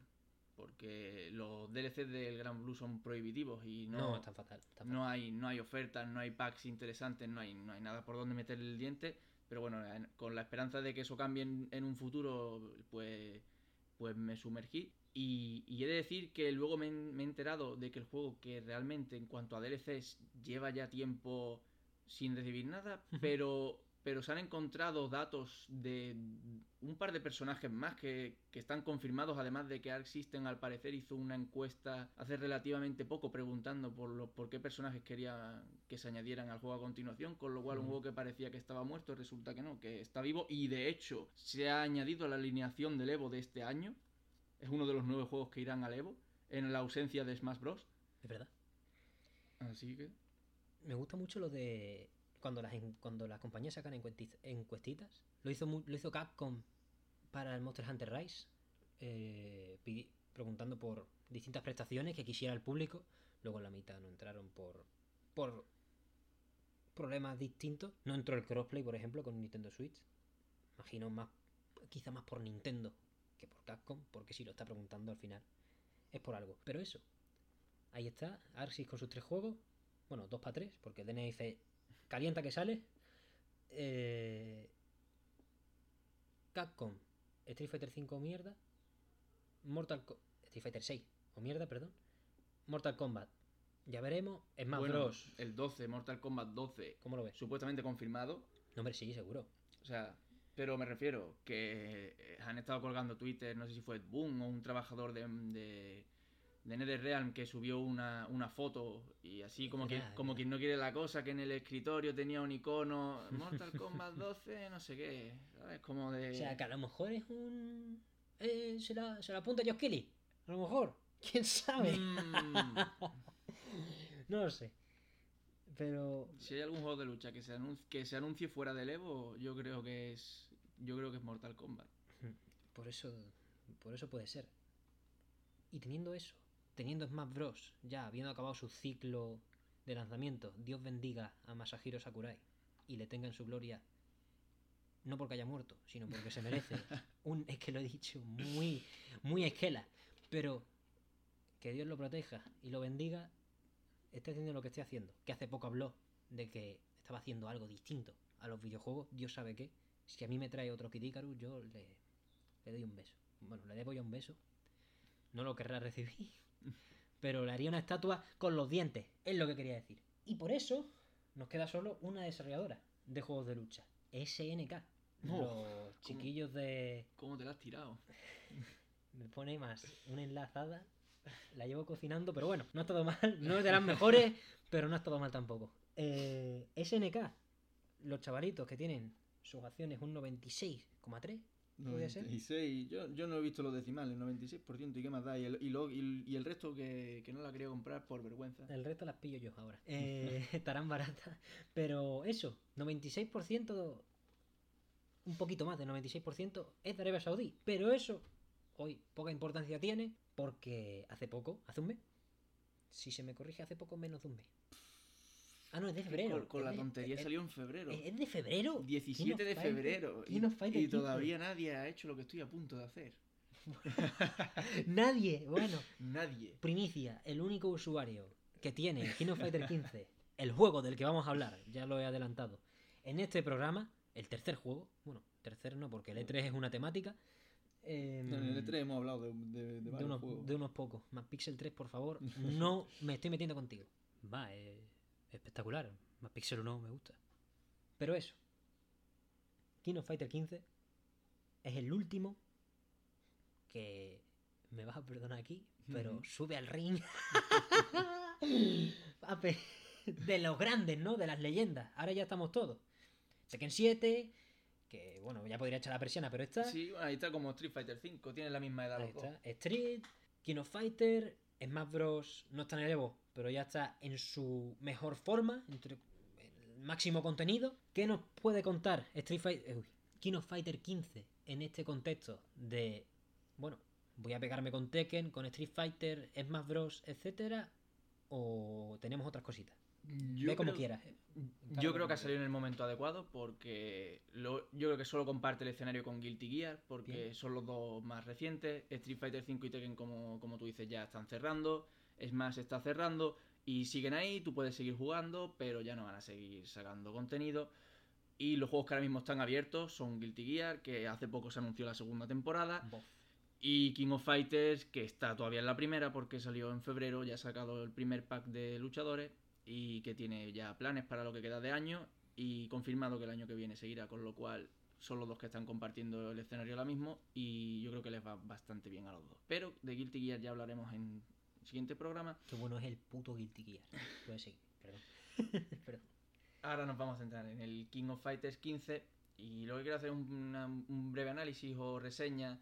Porque los DLCs del Gran Blue son prohibitivos y No, no, está fatal. está fatal. no hay, no hay ofertas, no hay packs interesantes, no hay, no hay nada por donde meter el diente. Pero bueno, en- con la esperanza de que eso cambie en, en un futuro, pues, pues me sumergí. Y, y he de decir que luego me, he- me he enterado de que el juego, que realmente en cuanto a DLCs lleva ya tiempo sin recibir nada, pero pero se han encontrado datos de un par de personajes más que, que están confirmados, además de que Arc System al parecer hizo una encuesta hace relativamente poco preguntando por, lo, por qué personajes quería que se añadieran al juego a continuación, con lo cual un juego que parecía que estaba muerto resulta que no, que está vivo y de hecho se ha añadido a la alineación del Evo de este año, es uno de los nueve juegos que irán al Evo, en la ausencia de Smash Bros. Es verdad. Así que... Me gusta mucho lo de cuando las en- cuando las compañías sacan encuesti- encuestitas. Lo hizo lo hizo Capcom para el Monster Hunter Rise, eh, preguntando por distintas prestaciones que quisiera el público. Luego la mitad no entraron por por problemas distintos. No entró el crossplay, por ejemplo, con Nintendo Switch. Imagino más quizá más por Nintendo que por Capcom, porque si lo está preguntando al final es por algo. Pero eso, ahí está, Arxis con sus tres juegos. Bueno, 2 para 3, porque DNI dice calienta que sale. Eh, Capcom, Street Fighter 5 o mierda. Mortal Street Fighter 6 o mierda, perdón. Mortal Kombat. Ya veremos. Es más bueno, Bros. el 12, Mortal Kombat 12, ¿Cómo lo ves? supuestamente confirmado, No, hombre, sí, seguro. O sea, pero me refiero que eh, han estado colgando Twitter, no sé si fue Ed Boon o un trabajador de, de, de NetherRealm que subió una, una foto y así como, que, como quien no quiere la cosa, que en el escritorio tenía un icono Mortal Kombat 12, no sé qué, ¿sabes? Como de... O sea, que a lo mejor es un. Eh, se, la, se la apunta Josh Kelly. A lo mejor. ¿Quién sabe? Mm, No lo sé. Pero. si hay algún juego de lucha que se, anuncie, que se anuncie fuera del Evo, yo creo que es... Yo creo que es Mortal Kombat. Por eso. Por eso puede ser. Y teniendo eso, teniendo Smash Bros. ya habiendo acabado su ciclo de lanzamiento, Dios bendiga a Masahiro Sakurai y le tenga en su gloria. No porque haya muerto, sino porque se merece. Un, es que lo he dicho muy, muy esquela. Pero que Dios lo proteja y lo bendiga, esté haciendo lo que esté haciendo. Que hace poco habló de que estaba haciendo algo distinto a los videojuegos. Dios sabe qué. Si a mí me trae otro Kid Icarus, yo le, le doy un beso. Bueno, le debo ya un beso. No lo querrá recibir. Pero le haría una estatua con los dientes. Es lo que quería decir. Y por eso nos queda solo una desarrolladora de juegos de lucha. SNK. Los chiquillos de... ¿Cómo te la has tirado? Me pone más una enlazada. La llevo cocinando, pero bueno, no ha estado mal. No es de las mejores, pero no ha estado mal tampoco. Eh, SNK, los chavalitos que tienen sus acciones un 96,3. ¿Puede ser? 96, yo, yo no he visto los decimales, 96% y qué más da. Y el, y lo- y el- y el resto que, que no la quería comprar por vergüenza. El resto las pillo yo ahora. Eh, estarán baratas. Pero eso, 96%, un poquito más de 96% es de Arabia Saudí. Pero eso, hoy poca importancia tiene porque hace poco, hace un mes. Si se me corrige, hace poco menos de un mes. Ah, no, es de febrero. Con, la de- tontería es- salió en febrero. ¿Es de febrero? King 17 of de febrero. Y, y 15. todavía nadie ha hecho lo que estoy a punto de hacer. Nadie, bueno. Nadie. Primicia, el único usuario que tiene King of Fighter 15, el juego del que vamos a hablar, ya lo he adelantado, en este programa, el tercer juego, bueno, tercer no, porque el E3 es una temática. em, No, en el E3 hemos hablado de, de, de de, varios unos, juegos. de unos pocos. Más Pixel 3, por favor, no me estoy metiendo contigo. Va, es espectacular. Más Pixel 1 me gusta. Pero eso. King of Fighter 15 es el último que me vas a perdonar aquí, pero sube al ring. De los grandes, ¿no? De las leyendas. Ahora ya estamos todos. Tekken 7, que bueno, ya podría echar la persiana, pero esta. Sí, bueno, ahí está como Street Fighter 5, tiene la misma edad Ahí está. Street, King of Fighter, Smash Bros. no está en el Evo, pero ya está en su mejor forma, entre el máximo contenido. ¿Qué nos puede contar Street Fighter, uy, King Fighter 15 en este contexto de, bueno, voy a pegarme con Tekken, con Street Fighter, Smash Bros, etcétera, o tenemos otras cositas? Yo Ve como quieras. eh. Yo creo que ha salido en el momento adecuado porque lo- yo creo que solo comparte el escenario con Guilty Gear porque Bien. son los dos más recientes. Street Fighter 5 y Tekken, como, como tú dices, ya están cerrando. Smash está cerrando y siguen ahí. Tú puedes seguir jugando, pero ya no van a seguir sacando contenido. Y los juegos que ahora mismo están abiertos son Guilty Gear, que hace poco se anunció la segunda temporada. Bof. Y King of Fighters, que está todavía en la primera porque salió en febrero, ya ha sacado el primer pack de luchadores y que tiene ya planes para lo que queda de año. y confirmado que el año que viene seguirá, con lo cual son los dos que están compartiendo el escenario ahora mismo y yo creo que les va bastante bien a los dos. Pero de Guilty Gear ya hablaremos en el siguiente programa. Qué bueno es el puto Guilty Gear. Puedes seguir, perdón. perdón. Ahora nos vamos a centrar en el King of Fighters 15 y lo que quiero hacer es un, una- un breve análisis o reseña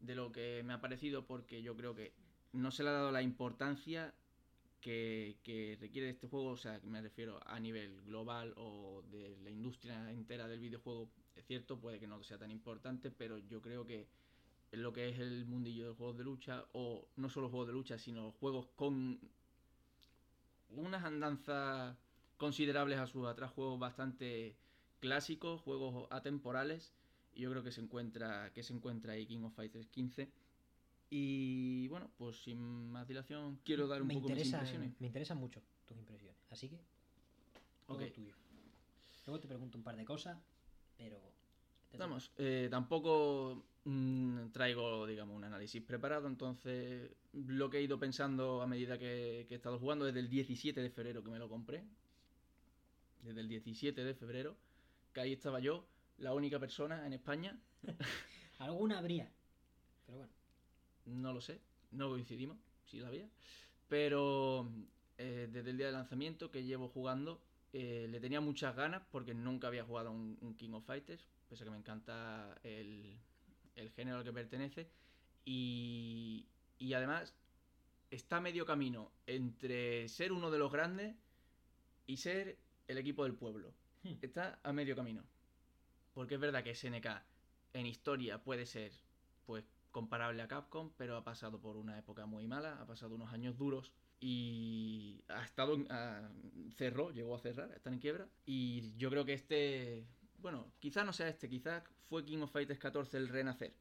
de lo que me ha parecido porque yo creo que no se le ha dado la importancia que, que requiere este juego, o sea, me refiero a nivel global o de la industria entera del videojuego. Es cierto, puede que no sea tan importante, pero yo creo que lo que es el mundillo de juegos de lucha, o no solo juegos de lucha, sino juegos con unas andanzas considerables a sus atrás, juegos bastante clásicos, juegos atemporales, y yo creo que se encuentra, que se encuentra ahí King of Fighters 15. Y bueno, pues sin más dilación, quiero dar un me, poco mis interesa, impresiones. me interesan mucho tus impresiones. Así que, todo Ok. tuyo. Luego te pregunto un par de cosas, pero... Vamos, eh, tampoco mm, traigo, digamos, un análisis preparado, entonces lo que he ido pensando a medida que, que he estado jugando desde el 17 de febrero que me lo compré, desde el 17 de febrero, que ahí estaba yo, la única persona en España, Alguna habría. Pero bueno. No lo sé, no coincidimos, si la había, pero eh, desde el día de lanzamiento que llevo jugando, eh, le tenía muchas ganas porque nunca había jugado a un, un King of Fighters, pese a que me encanta el, el género al que pertenece, y, y además está a medio camino entre ser uno de los grandes y ser el equipo del pueblo. Hmm. Está a medio camino. Porque es verdad que SNK en historia puede ser pues comparable a Capcom, pero ha pasado por una época muy mala, ha pasado unos años duros y ha estado cerró, llegó a cerrar, está en quiebra. Y yo creo que este, bueno, quizá no sea este, quizá fue King of Fighters 14 el renacer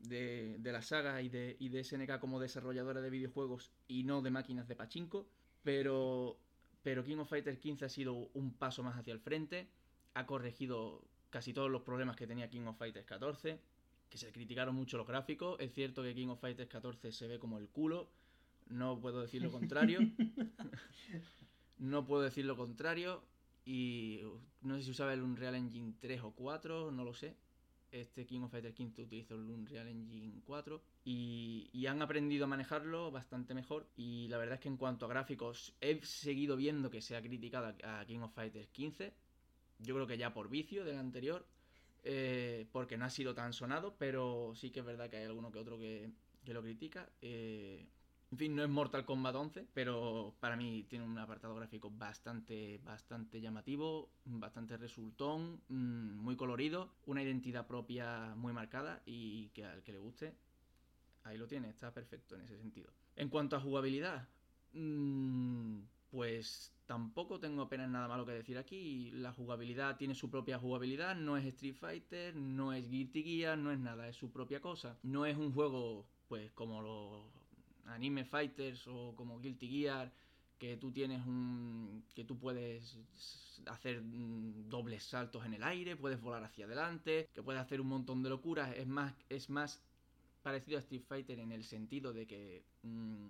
de, de la saga y de, y de SNK como desarrolladora de videojuegos y no de máquinas de pachinko, pero pero King of Fighters 15 ha sido un paso más hacia el frente, ha corregido casi todos los problemas que tenía King of Fighters 14, que se criticaron mucho los gráficos, es cierto que King of Fighters 14 se ve como el culo, no puedo decir lo contrario, no puedo decir lo contrario, y uh, no sé si usaba el Unreal Engine 3 o 4, no lo sé. Este King of Fighters 15 utilizó el Unreal Engine 4 y, y han aprendido a manejarlo bastante mejor. Y la verdad es que en cuanto a gráficos, he seguido viendo que se ha criticado a a King of Fighters 15. Yo creo que ya por vicio del anterior, eh, porque no ha sido tan sonado, pero sí que es verdad que hay alguno que otro que, lo critica. Eh, en fin, no es Mortal Kombat 11, pero para mí tiene un apartado gráfico bastante, bastante llamativo, bastante resultón, mm, muy colorido, una identidad propia muy marcada y que al que le guste, ahí lo tiene, está perfecto en ese sentido. En cuanto a jugabilidad, mm, pues tampoco tengo apenas nada malo que decir aquí. La jugabilidad tiene su propia jugabilidad, no es Street Fighter, no es Guilty Gear, no es nada, es su propia cosa. No es un juego, pues como los anime fighters o como Guilty Gear que tú tienes un que tú puedes hacer mm, dobles saltos en el aire, puedes volar hacia adelante, que puedes hacer un montón de locuras, es más es más parecido a Street Fighter en el sentido de que mm,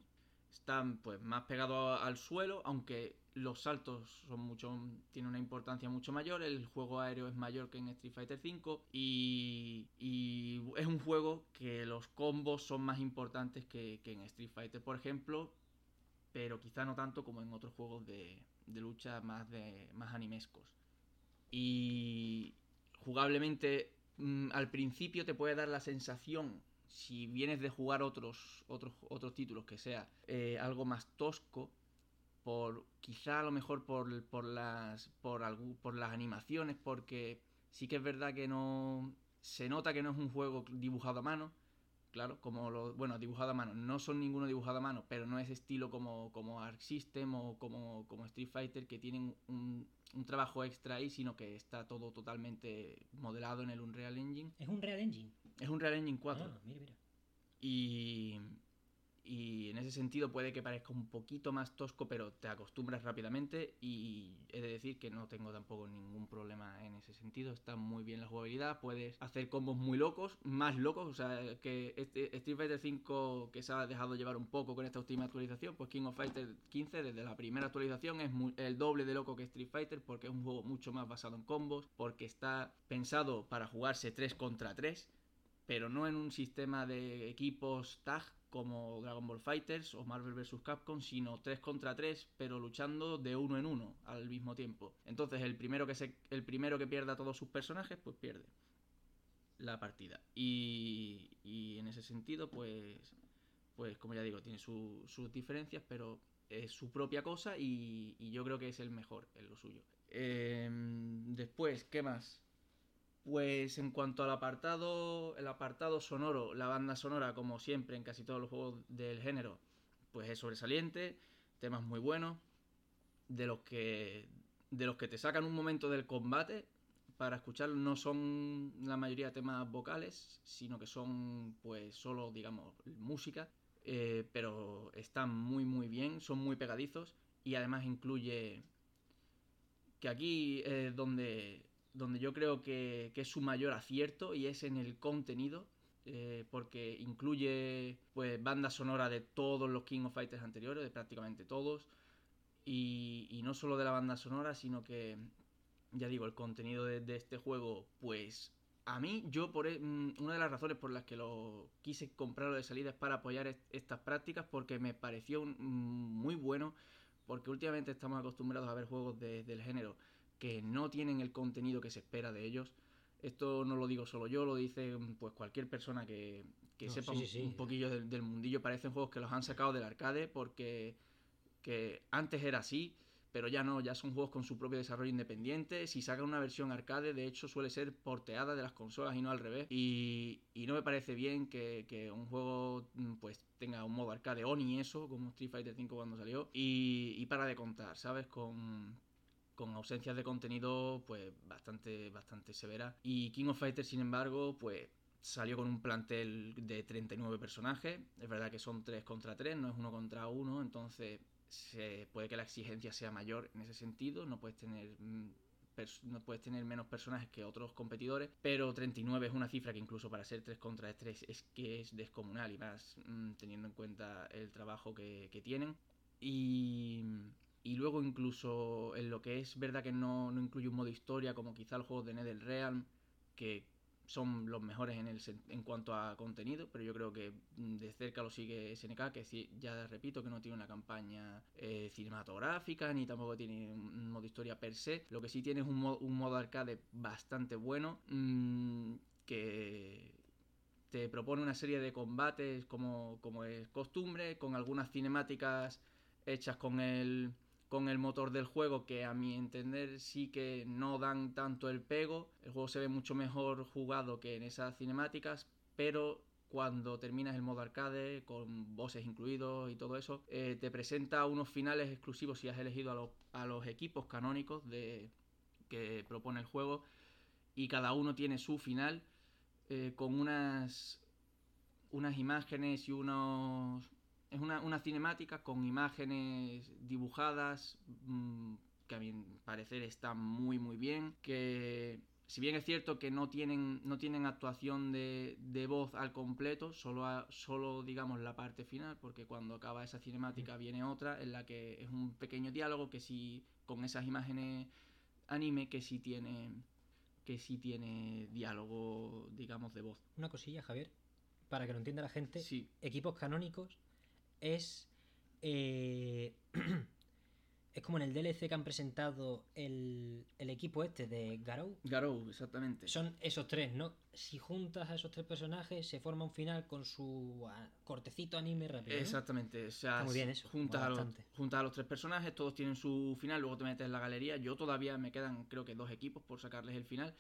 están pues más pegados al suelo, aunque los saltos son mucho tienen una importancia mucho mayor, el juego aéreo es mayor que en Street Fighter 5 y, y es un juego que los combos son más importantes que, que en Street Fighter, por ejemplo, pero quizá no tanto como en otros juegos de, de lucha más de más animescos. Y jugablemente mm, al principio te puede dar la sensación si vienes de jugar otros otros otros títulos que sea eh, algo más tosco por quizá a lo mejor por, por las por por las animaciones porque sí que es verdad que no se nota que no es un juego dibujado a mano claro como lo bueno dibujado a mano no son ninguno dibujado a mano pero no es estilo como como Arc System o como como Street Fighter que tienen un, un trabajo extra ahí sino que está todo totalmente modelado en el Unreal Engine Es un Real Engine. es un Real Engine 4 Ah, mira, mira. y, y en ese sentido puede que parezca un poquito más tosco, pero te acostumbras rápidamente y he de decir que no tengo tampoco ningún problema en ese sentido. Está muy bien la jugabilidad, puedes hacer combos muy locos, más locos, o sea, que este Street Fighter 5 que se ha dejado llevar un poco con esta última actualización, pues King of Fighter 15 desde la primera actualización es el doble de loco que Street Fighter porque es un juego mucho más basado en combos, porque está pensado para jugarse 3 contra 3 pero no en un sistema de equipos tag como Dragon Ball Fighters o Marvel vs. Capcom, sino 3 contra 3, pero luchando de uno en uno al mismo tiempo. Entonces el primero que, se, el primero que pierda todos sus personajes, pues pierde la partida. Y, y en ese sentido, pues, pues como ya digo, tiene sus diferencias, pero es su propia cosa y, y, yo creo que es el mejor en lo suyo. Em, después, ¿qué más? Pues en cuanto al apartado, el apartado sonoro, la banda sonora, como siempre en casi todos los juegos del género, pues es sobresaliente, temas muy buenos, de los que de los que te sacan un momento del combate para escuchar no son la mayoría temas vocales, sino que son pues solo digamos música, eh, pero están muy muy bien, son muy pegadizos y además incluye que aquí es donde donde yo creo que, es su mayor acierto y es en el contenido. Eh, porque incluye pues banda sonora de todos los King of Fighters anteriores, de prácticamente todos, y, no solo de la banda sonora, sino que, ya digo, el contenido de, este juego, pues a mí, yo por e, mm, una de las razones por las que lo quise comprarlo de salida es para apoyar estas prácticas, porque me pareció mm, muy bueno, porque últimamente estamos acostumbrados a ver juegos del género que no tienen el contenido que se espera de ellos. Esto no lo digo solo yo, lo dice pues cualquier persona que, sepa un, poquillo del, mundillo. Parecen juegos que los han sacado del arcade porque que antes era así, pero ya no, ya son juegos con su propio desarrollo independiente. Si sacan una versión arcade, de hecho suele ser porteada de las consolas y no al revés. Y, no me parece bien que, que, un juego mm, pues tenga un modo arcade o ni eso, como Street Fighter V cuando salió. Y, y para de contar, ¿sabes? Con, con ausencias de contenido pues bastante, bastante severa. Y King of Fighters, sin embargo, pues salió con un plantel de 39 personajes. Es verdad que son 3 contra 3, no es uno contra uno, entonces se puede que la exigencia sea mayor en ese sentido, no puedes tener mm, no puedes tener menos personajes que otros competidores, pero 39 es una cifra que incluso para ser 3 contra 3 es que es descomunal y más mm, teniendo en cuenta el trabajo que, que tienen. Y y luego incluso en lo que es verdad que no, incluye un modo historia, como quizá el juego de NetherRealm, que son los mejores en, el, en cuanto a contenido, pero yo creo que de cerca lo sigue SNK, que ya repito que no tiene una campaña eh, cinematográfica, ni tampoco tiene un modo historia per se. Lo que sí tiene es un, modo, arcade bastante bueno, mm, que te propone una serie de combates como, como es costumbre, con algunas cinemáticas hechas con el con el motor del juego que a mi entender sí que no dan tanto el pego. El juego se ve mucho mejor jugado que en esas cinemáticas, pero cuando terminas el modo arcade con voces incluidos y todo eso, eh, te presenta unos finales exclusivos si has elegido a, los equipos canónicos de, que propone el juego y cada uno tiene su final eh, con unas unas imágenes y unos es una, cinemática con imágenes dibujadas mm, que a mi parecer están muy muy bien, que si bien es cierto que no tienen, no tienen actuación de, voz al completo, solo, solo digamos la parte final, porque cuando acaba esa cinemática viene otra en la que es un pequeño diálogo que sí, con esas imágenes anime que sí tiene que sí tiene diálogo, digamos, de voz. Una cosilla, Javier, para que lo entienda la gente. Sí. Equipos canónicos es. Eh, es como en el DLC que han presentado el, equipo este de Garou. Garou, exactamente. Son esos tres, ¿no? Si juntas a esos tres personajes, se forma un final con su ah, cortecito anime rápido. Exactamente. O sea, muy bien eso. Juntas a, los, juntas a los tres personajes, todos tienen su final, luego te metes en la galería. Yo todavía me quedan, creo que dos equipos por sacarles el final.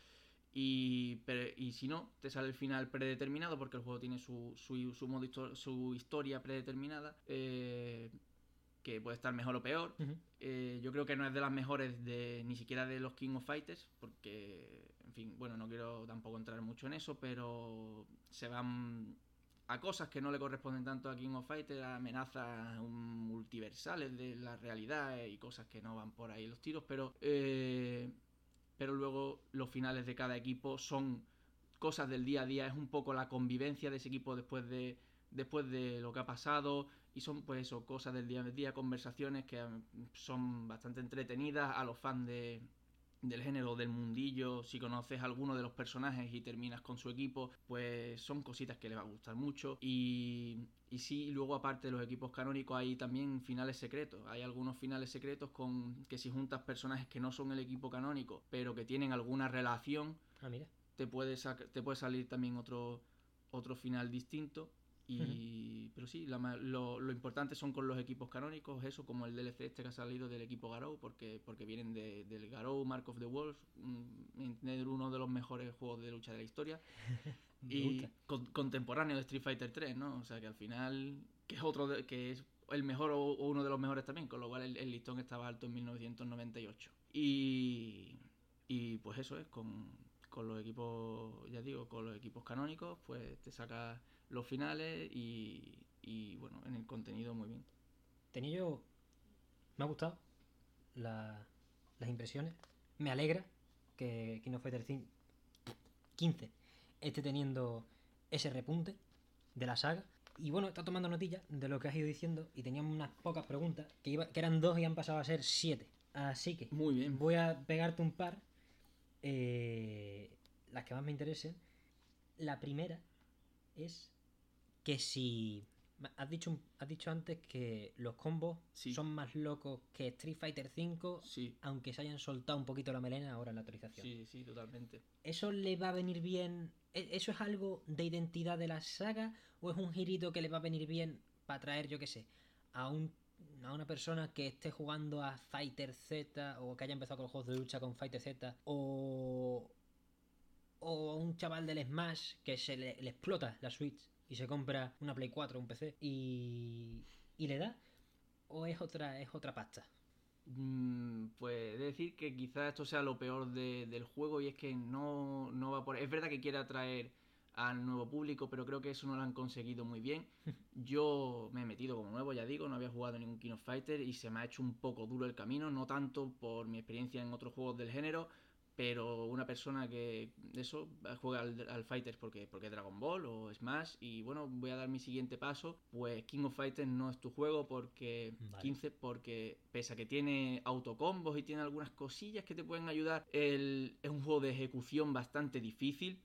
Y, y, si no, te sale el final predeterminado porque el juego tiene su, su, su, modo su historia predeterminada. Eh, que puede estar mejor o peor. Eh, yo creo que no es de las mejores de ni siquiera de los King of Fighters, porque, en fin, bueno, no quiero tampoco entrar mucho en eso, pero se van a cosas que no le corresponden tanto a King of Fighters, a amenazas multiversales de la realidad y cosas que no van por ahí los tiros, pero, eh, pero luego los finales de cada equipo son cosas del día a día, es un poco la convivencia de ese equipo después de, después de lo que ha pasado y son pues eso, cosas del día a día, conversaciones que son bastante entretenidas a los fans de, del género del mundillo, si conoces a alguno de los personajes y terminas con su equipo, pues son cositas que le va a gustar mucho. Y, y sí, luego aparte de los equipos canónicos hay también finales secretos. Hay algunos finales secretos con que si juntas personajes que no son el equipo canónico, pero que tienen alguna relación, ah, mira. Te, puede te puede salir también otro, otro final distinto. Y, Pero sí, lo, lo, importante son con los equipos canónicos, eso como el DLC este que ha salido del equipo Garou, porque, porque vienen de, del Garou Mark of the Wolf, uno de los mejores juegos de lucha de la historia. y contemporáneo de Street Fighter 3, ¿no? O sea que al final, que es otro que es el mejor o, uno de los mejores también, con lo cual el, listón estaba alto en 1998. Y, y pues eso es, con, con los equipos, ya digo, con los equipos canónicos, pues te saca los finales y, bueno, en el contenido muy bien. Tenía yo... Me ha gustado las impresiones. Me alegra que King of Fighters 15 esté teniendo ese repunte de la saga. Y bueno, está tomando notilla de lo que has ido diciendo y teníamos unas pocas preguntas que, iba, que eran dos y han pasado a ser siete. Así que Muy bien. voy a pegarte un par. Eh, las que más me interesen. La primera es que si... Has dicho, has dicho antes que los combos son más locos que Street Fighter V, sí. aunque se hayan soltado un poquito la melena ahora en la autorización. Sí, sí, totalmente. ¿Eso le va a venir bien? ¿E-, ¿Eso es algo de identidad de la saga? ¿O es un girito que le va a venir bien para traer, yo qué sé, a, un, a una persona que esté jugando a Fighter Z o que haya empezado con los juegos de lucha con Fighter Z? ¿O, o a un chaval del Smash que se le explota la Switch y se compra una Play 4 un PC y, y le da? ¿O es otra, es otra pasta? Mm, pues decir que quizás esto sea lo peor del juego y es que no, no va por... Es verdad que quiere atraer al nuevo público, pero creo que eso no lo han conseguido muy bien. Yo me he metido como nuevo, ya digo, no había jugado ningún King of Fighter y se me ha hecho un poco duro el camino, no tanto por mi experiencia en otros juegos del género, pero una persona que eso juega al, Fighters porque, porque Dragon Ball o Smash y bueno, voy a dar mi siguiente paso, pues King of Fighters no es tu juego porque 15 porque pese a que tiene autocombos y tiene algunas cosillas que te pueden ayudar, el, es un juego de ejecución bastante difícil.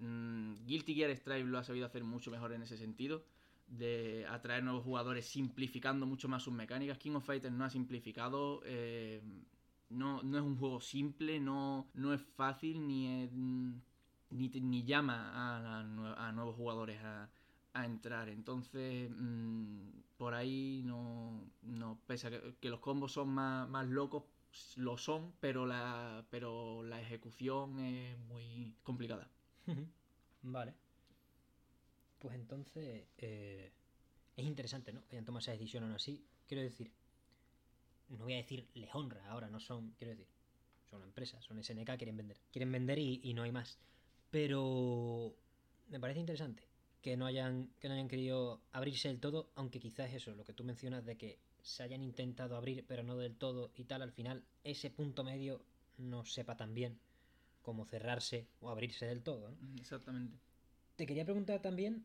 Mm, Guilty Gear Strive lo ha sabido hacer mucho mejor en ese sentido de atraer nuevos jugadores simplificando mucho más sus mecánicas. King of Fighters no ha simplificado. Eh, no, no es un juego simple, no, no es fácil ni, ni, ni, llama a, nuevos jugadores a, entrar. Entonces, mm, por ahí no, no pese a que, los combos son más, más, locos, lo son, pero la, pero la ejecución es muy complicada. vale. Pues entonces, eh, es interesante, ¿no? Que hayan tomado esa decisión no así. Quiero decir, no voy a decir les honra ahora, no son, quiero decir, son una empresa, son SNK, quieren vender. Quieren vender y, no hay más. Pero me parece interesante que no hayan que no hayan querido abrirse del todo, aunque quizás eso, lo que tú mencionas de que se hayan intentado abrir pero no del todo y tal, al final ese punto medio no sepa tan bien como cerrarse o abrirse del todo. Exactamente. Te quería preguntar también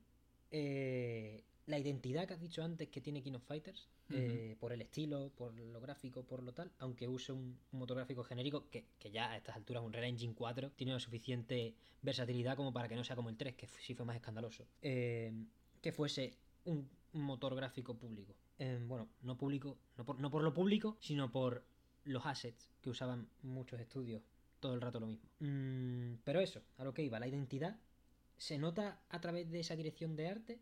eh, la identidad que has dicho antes que tiene King of Fighters, eh, por el estilo, por lo gráfico, por lo tal, aunque use un, motor gráfico genérico que, ya a estas alturas un Real Engine 4 tiene la suficiente versatilidad como para que no sea como el 3, que sí fue más escandaloso, eh, que fuese un, motor gráfico público. Eh, bueno, no público, no por, no por lo público, sino por los assets que usaban muchos estudios todo el rato lo mismo. Mm, pero eso, a lo que iba, la identidad se nota a través de esa dirección de arte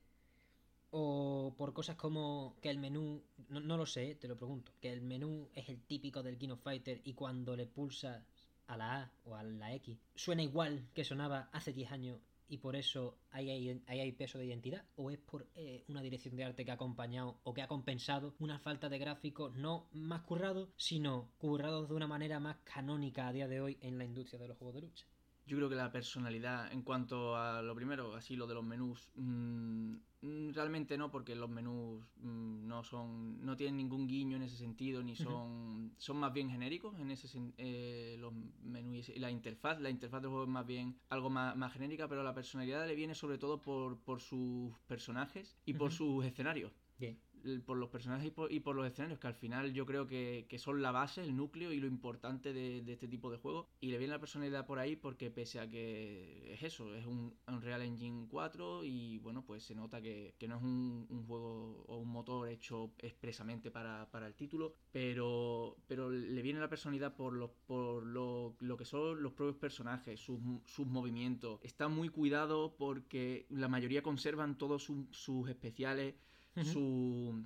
o por cosas como que el menú, no, lo sé, te lo pregunto, que el menú es el típico del King of Fighter y cuando le pulsas a la A o a la X suena igual que sonaba hace 10 años y por eso ahí hay, peso de identidad o es por eh, una dirección de arte que ha acompañado o que ha compensado una falta de gráficos no más currados sino currados de una manera más canónica a día de hoy en la industria de los juegos de lucha Yo creo que la personalidad, en cuanto a lo primero, así lo de los menús, mm, mm, realmente no, porque los menús mm, no son, no tienen ningún guiño en ese sentido, ni son, son más bien genéricos en ese eh, los menús y la interfaz, la interfaz del juego es más bien algo más, más genérica, pero la personalidad le viene sobre todo por, por sus personajes y por sus escenarios. Bien. Por los personajes y por, y por los escenarios, que al final yo creo que, son la base, el núcleo y lo importante de, este tipo de juegos. Y le viene la personalidad por ahí porque pese a que es eso, es un Unreal Engine 4 y bueno, pues se nota que, que no es un, un juego o un motor hecho expresamente para, para el título, pero, pero le viene la personalidad por, los, por lo, lo que son los propios personajes, sus, sus movimientos. Está muy cuidado porque la mayoría conservan todos sus- sus especiales Su,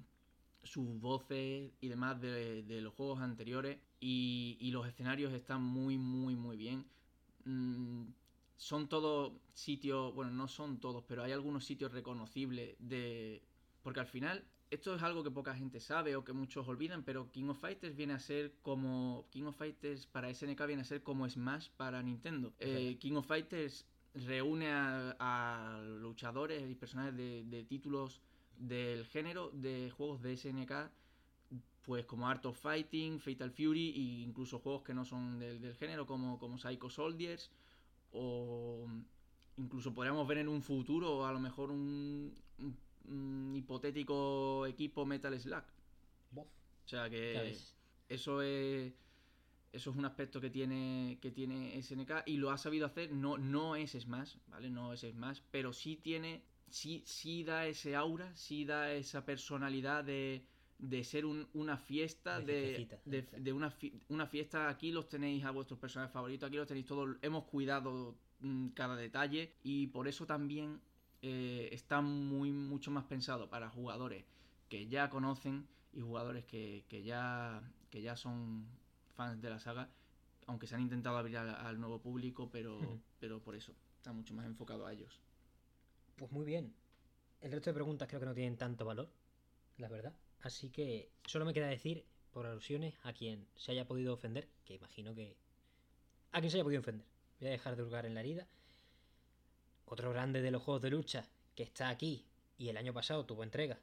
sus voces y demás de, de los juegos anteriores. Y, y los escenarios están muy muy muy bien. Mm, son todos sitios bueno no son todos pero hay algunos sitios reconocibles de porque al final esto es algo que poca gente sabe o que muchos olvidan pero King of Fighters viene a ser como King of Fighters para SNK viene a ser como Smash para Nintendo. Eh, King of Fighters reúne a, a luchadores y personajes de, de títulos del género de juegos de SNK, pues como Art of Fighting, Fatal Fury e incluso juegos que no son del, del género como, como Psycho Soldiers o incluso podríamos ver en un futuro a lo mejor un, un- un hipotético equipo Metal Slug. Bof. O sea que eso es eso es un aspecto que tiene que tiene SNK y lo ha sabido hacer no no es Smash vale no es Smash pero sí tiene sí sí da ese aura sí da esa personalidad de de ser un- una fiesta De de, una, fi- una fiesta aquí los tenéis a vuestros personajes favoritos aquí los tenéis todos hemos cuidado mm, cada detalle y por eso también eh, está muy mucho más pensado para jugadores que ya conocen y jugadores que, que ya que ya son fans de la saga aunque se han intentado abrir al, al nuevo público pero pero por eso está mucho más enfocado a ellos Pues muy bien. El resto de preguntas creo que no tienen tanto valor, la verdad. Así que solo me queda decir, por alusiones, a quien se haya podido ofender, que imagino que... A quien se haya podido ofender. Voy a dejar de hurgar en la herida. Otro grande de los juegos de lucha que está aquí y el año pasado tuvo entrega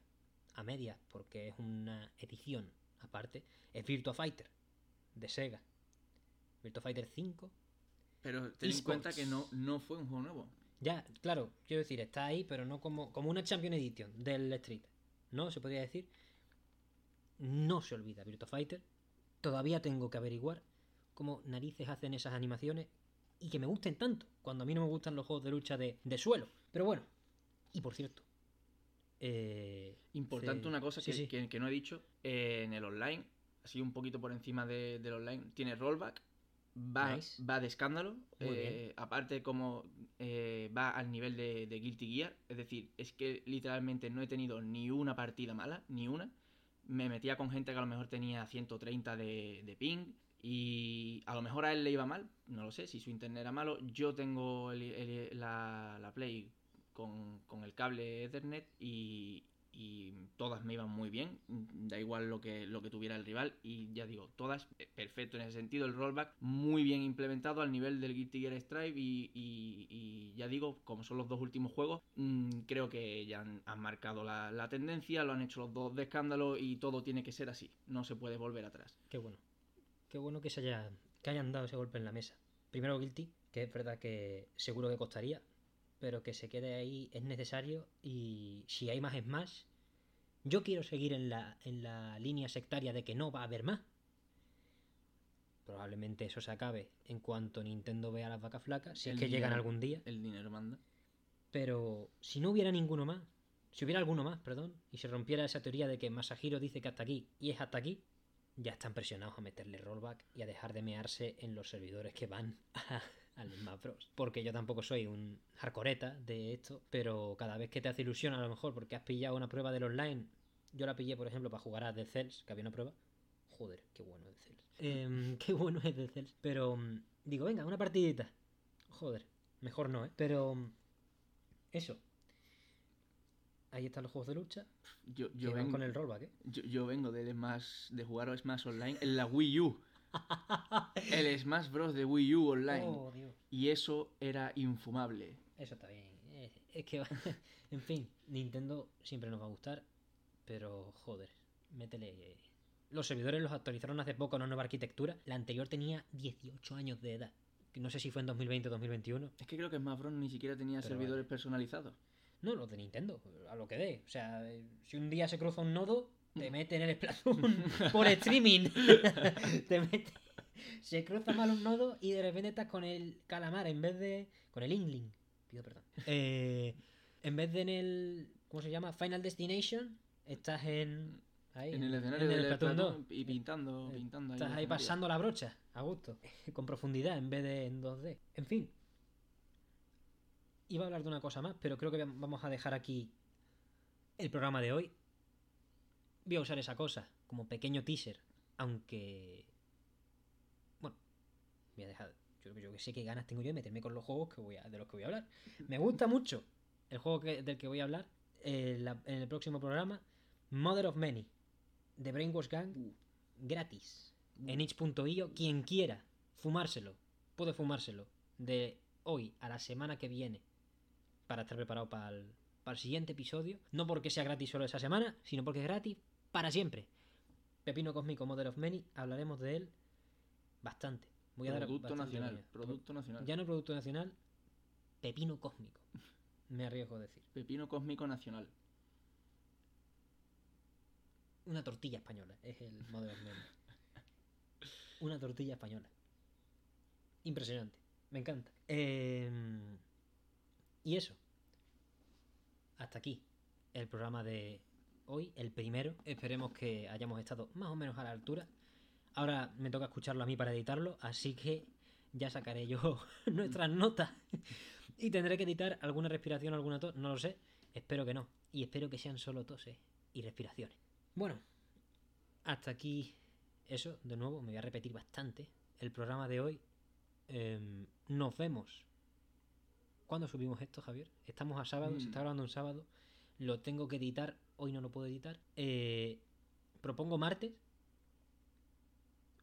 a medias porque es una edición aparte, es Virtua Fighter de Sega. Virtua Fighter 5 pero ten en cuenta que no no fue un juego nuevo Ya, claro, quiero decir, está ahí, pero no como, como una Champion Edition del Street. ¿No? Se podría decir. No se olvida Virtua Fighter. Todavía tengo que averiguar cómo narices hacen esas animaciones y que me gusten tanto, cuando a mí no me gustan los juegos de lucha de, de suelo. Pero bueno, y por cierto, eh, Importante una cosa sí, que, sí. que- que no he dicho, eh, en el online, así un poquito por encima de- del online, tiene rollback, va, Nice. va de escándalo, eh, aparte como eh, va al nivel de, de Guilty Gear, es decir, es que literalmente no he tenido ni una partida mala, ni una, me metía con gente que a lo mejor tenía 130 de, de ping y a lo mejor a él le iba mal, no lo sé, si su internet era malo, yo tengo el- el- la, la Play con, con el cable Ethernet y, y todas me iban muy bien, da igual lo que, lo que tuviera el rival y ya digo, todas eh, perfecto en ese sentido, el rollback muy bien implementado al nivel del Guilty Gear Strive y, y- y ya digo, como son los dos últimos juegos, mm, creo que ya han, han marcado la, tendencia, lo han hecho los dos de escándalo y todo tiene que ser así, no se puede volver atrás. Qué bueno. Qué bueno que se haya, que hayan dado ese golpe en la mesa. Primero Guilty, que es verdad que seguro que costaría, pero que se quede ahí es necesario y si hay más Smash, yo quiero seguir en la, en la línea sectaria de que no va a haber más. Probablemente eso se acabe en cuanto Nintendo vea las vacas flacas, si El es que llegan algún día. El dinero manda. Pero si no hubiera ninguno más, si hubiera alguno más, perdón, y se rompiera esa teoría de que Masahiro dice que hasta aquí y es hasta aquí, ya están presionados a meterle rollback y a dejar de mearse en los servidores que van a- al Smash Bros. Porque yo tampoco soy un hardcoreta de esto, pero cada vez que te hace ilusión, a lo mejor porque has pillado una prueba del online, yo la pillé, por ejemplo, para jugar a The Cells, que había una prueba. Joder, qué bueno es The Cells. Em, qué bueno es The Cells. Pero mm, digo, venga, una partidita. Joder, mejor no, ¿eh? Pero mm, eso. Ahí están los juegos de lucha. Yo, que yo, van vengo, con el rollback, ¿eh? yo, yo vengo de Smash, de jugar a Smash Online en la Wii U. el Smash Bros. de Wii U Online. Oh, Dios. Y eso era infumable. Eso está bien. Eh, Es que, en fin, Nintendo siempre nos va a gustar, pero joder, métele. Los servidores los actualizaron hace poco a una nueva arquitectura. La anterior tenía 18 años de edad. No sé si fue en 2020 o 2021. Es que creo que Smash Bros. ni siquiera tenía Pero servidores vale. personalizados. No, los de Nintendo, a lo que dé. O sea, eh, si un día se cruza un nodo, te mete en el Splatoon por streaming. te mete. Se cruza mal un nodo y de repente estás con el calamar en vez de. con el Ingling. Pido perdón. Eh, en vez de en el. ¿Cómo se llama? Final Destination, estás en. Ahí, En el escenario en el del Splatoon 2. Splatoon y pintando, pintando. Estás ahí geometría. pasando la brocha, a gusto, con profundidad en vez de en 2D. En fin. Iba a hablar de una cosa más, pero creo que vamos a dejar aquí el programa de hoy. Voy a usar esa cosa como pequeño teaser, aunque... Voy a dejar... Yo, yo que sé qué ganas tengo yo de meterme con los juegos que voy a, de los que voy a hablar. Me gusta mucho el juego que- del que voy a hablar eh, la- en el próximo programa. Mother of Many, de Brainwash Gang Uh, gratis en itch.io. Quien quiera fumárselo, puede fumárselo de hoy a la semana que viene para estar preparado para el, para el siguiente episodio. No porque sea gratis solo esa semana, sino porque es gratis para siempre. Pepino Cósmico Mother of Many, hablaremos de él bastante. Voy a dar producto nacional. Producto nacional. Ya no producto nacional, Pepino Cósmico. Me arriesgo a decir. Pepino cósmico nacional. Una tortilla española, es el of Many. Una tortilla española. Impresionante. Me encanta. Em, y eso. Hasta aquí el programa de hoy, el primero. Esperemos que hayamos estado más o menos a la altura. Ahora me toca escucharlo a mí para editarlo, así que ya sacaré yo nuestras notas. Y tendré que editar alguna respiración alguna tos, no lo sé. Espero que no. Y espero que sean solo toses y respiraciones. Bueno, hasta aquí eso, de nuevo, me voy a repetir bastante. El programa de hoy. Em, nos vemos. ¿Cuándo subimos esto, Javier? Estamos a sábado, se Mm. está grabando un sábado. Lo tengo que editar, hoy no lo puedo editar. Eh, propongo martes.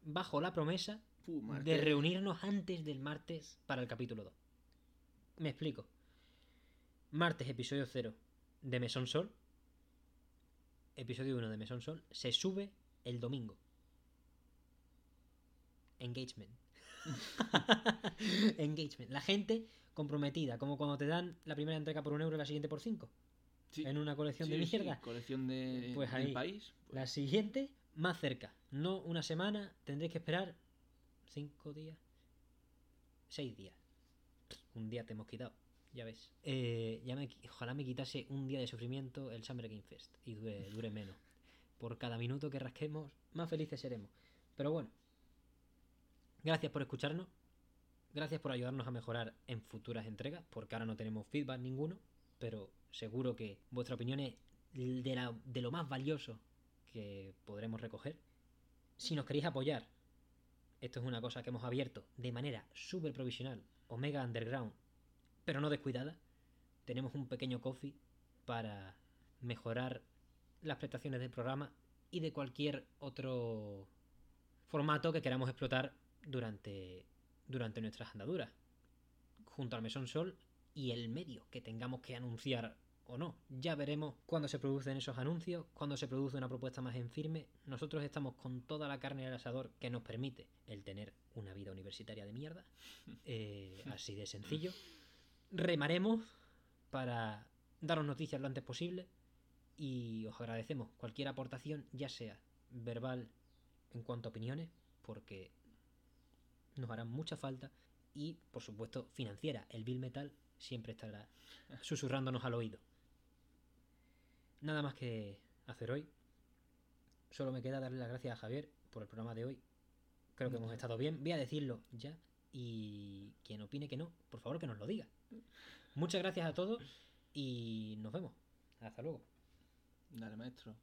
Bajo la promesa de reunirnos antes del martes para el capítulo 2. Me explico. Martes, episodio 0 de Mesón Sol. Episodio 1 de Mesón Sol. Se sube el domingo. Engagement. Engagement. La gente comprometida, como cuando te dan la primera entrega por un euro y la siguiente por 5. Sí, En una colección de sí, mierda. colección de, Pues del ahí. país. pues, La siguiente, más cerca. No una semana, tendréis que esperar cinco días. Seis días. Un día te hemos quitado, ya ves. Eh, ya me, ojalá me quitase un día de sufrimiento el Summer Game Fest y dure, dure menos. Por cada minuto que rasquemos, más felices seremos. Pero bueno, gracias por escucharnos. Gracias por ayudarnos a mejorar en futuras entregas, porque ahora no tenemos feedback ninguno, pero seguro que vuestra opinión es de, la- de lo más valioso que podremos recoger. Si nos queréis apoyar, esto es una cosa que hemos abierto de manera súper provisional, Omega Underground, pero no descuidada. Tenemos un pequeño coffee para mejorar las prestaciones del programa y de cualquier otro formato que queramos explotar durante, durante nuestras andaduras. Junto al Mesón Sol y el medio que tengamos que anunciar o no. Ya veremos cuándo se producen esos anuncios, cuándo se produce una propuesta más en firme. Nosotros estamos con toda la carne al asador que nos permite el tener una vida universitaria de mierda. Eh, así de sencillo. Remaremos para daros noticias lo antes posible y os agradecemos cualquier aportación, ya sea verbal en cuanto a opiniones, porque nos harán mucha falta y, por supuesto, financiera. El Bill Metal siempre estará susurrándonos al oído. Nada más que hacer hoy. Solo me queda darle las gracias a Javier por el programa de hoy. Creo que hemos estado bien. Voy a decirlo ya. Y quien opine que no, por favor que nos lo diga. Muchas gracias a todos y nos vemos. Hasta luego. Dale, maestro.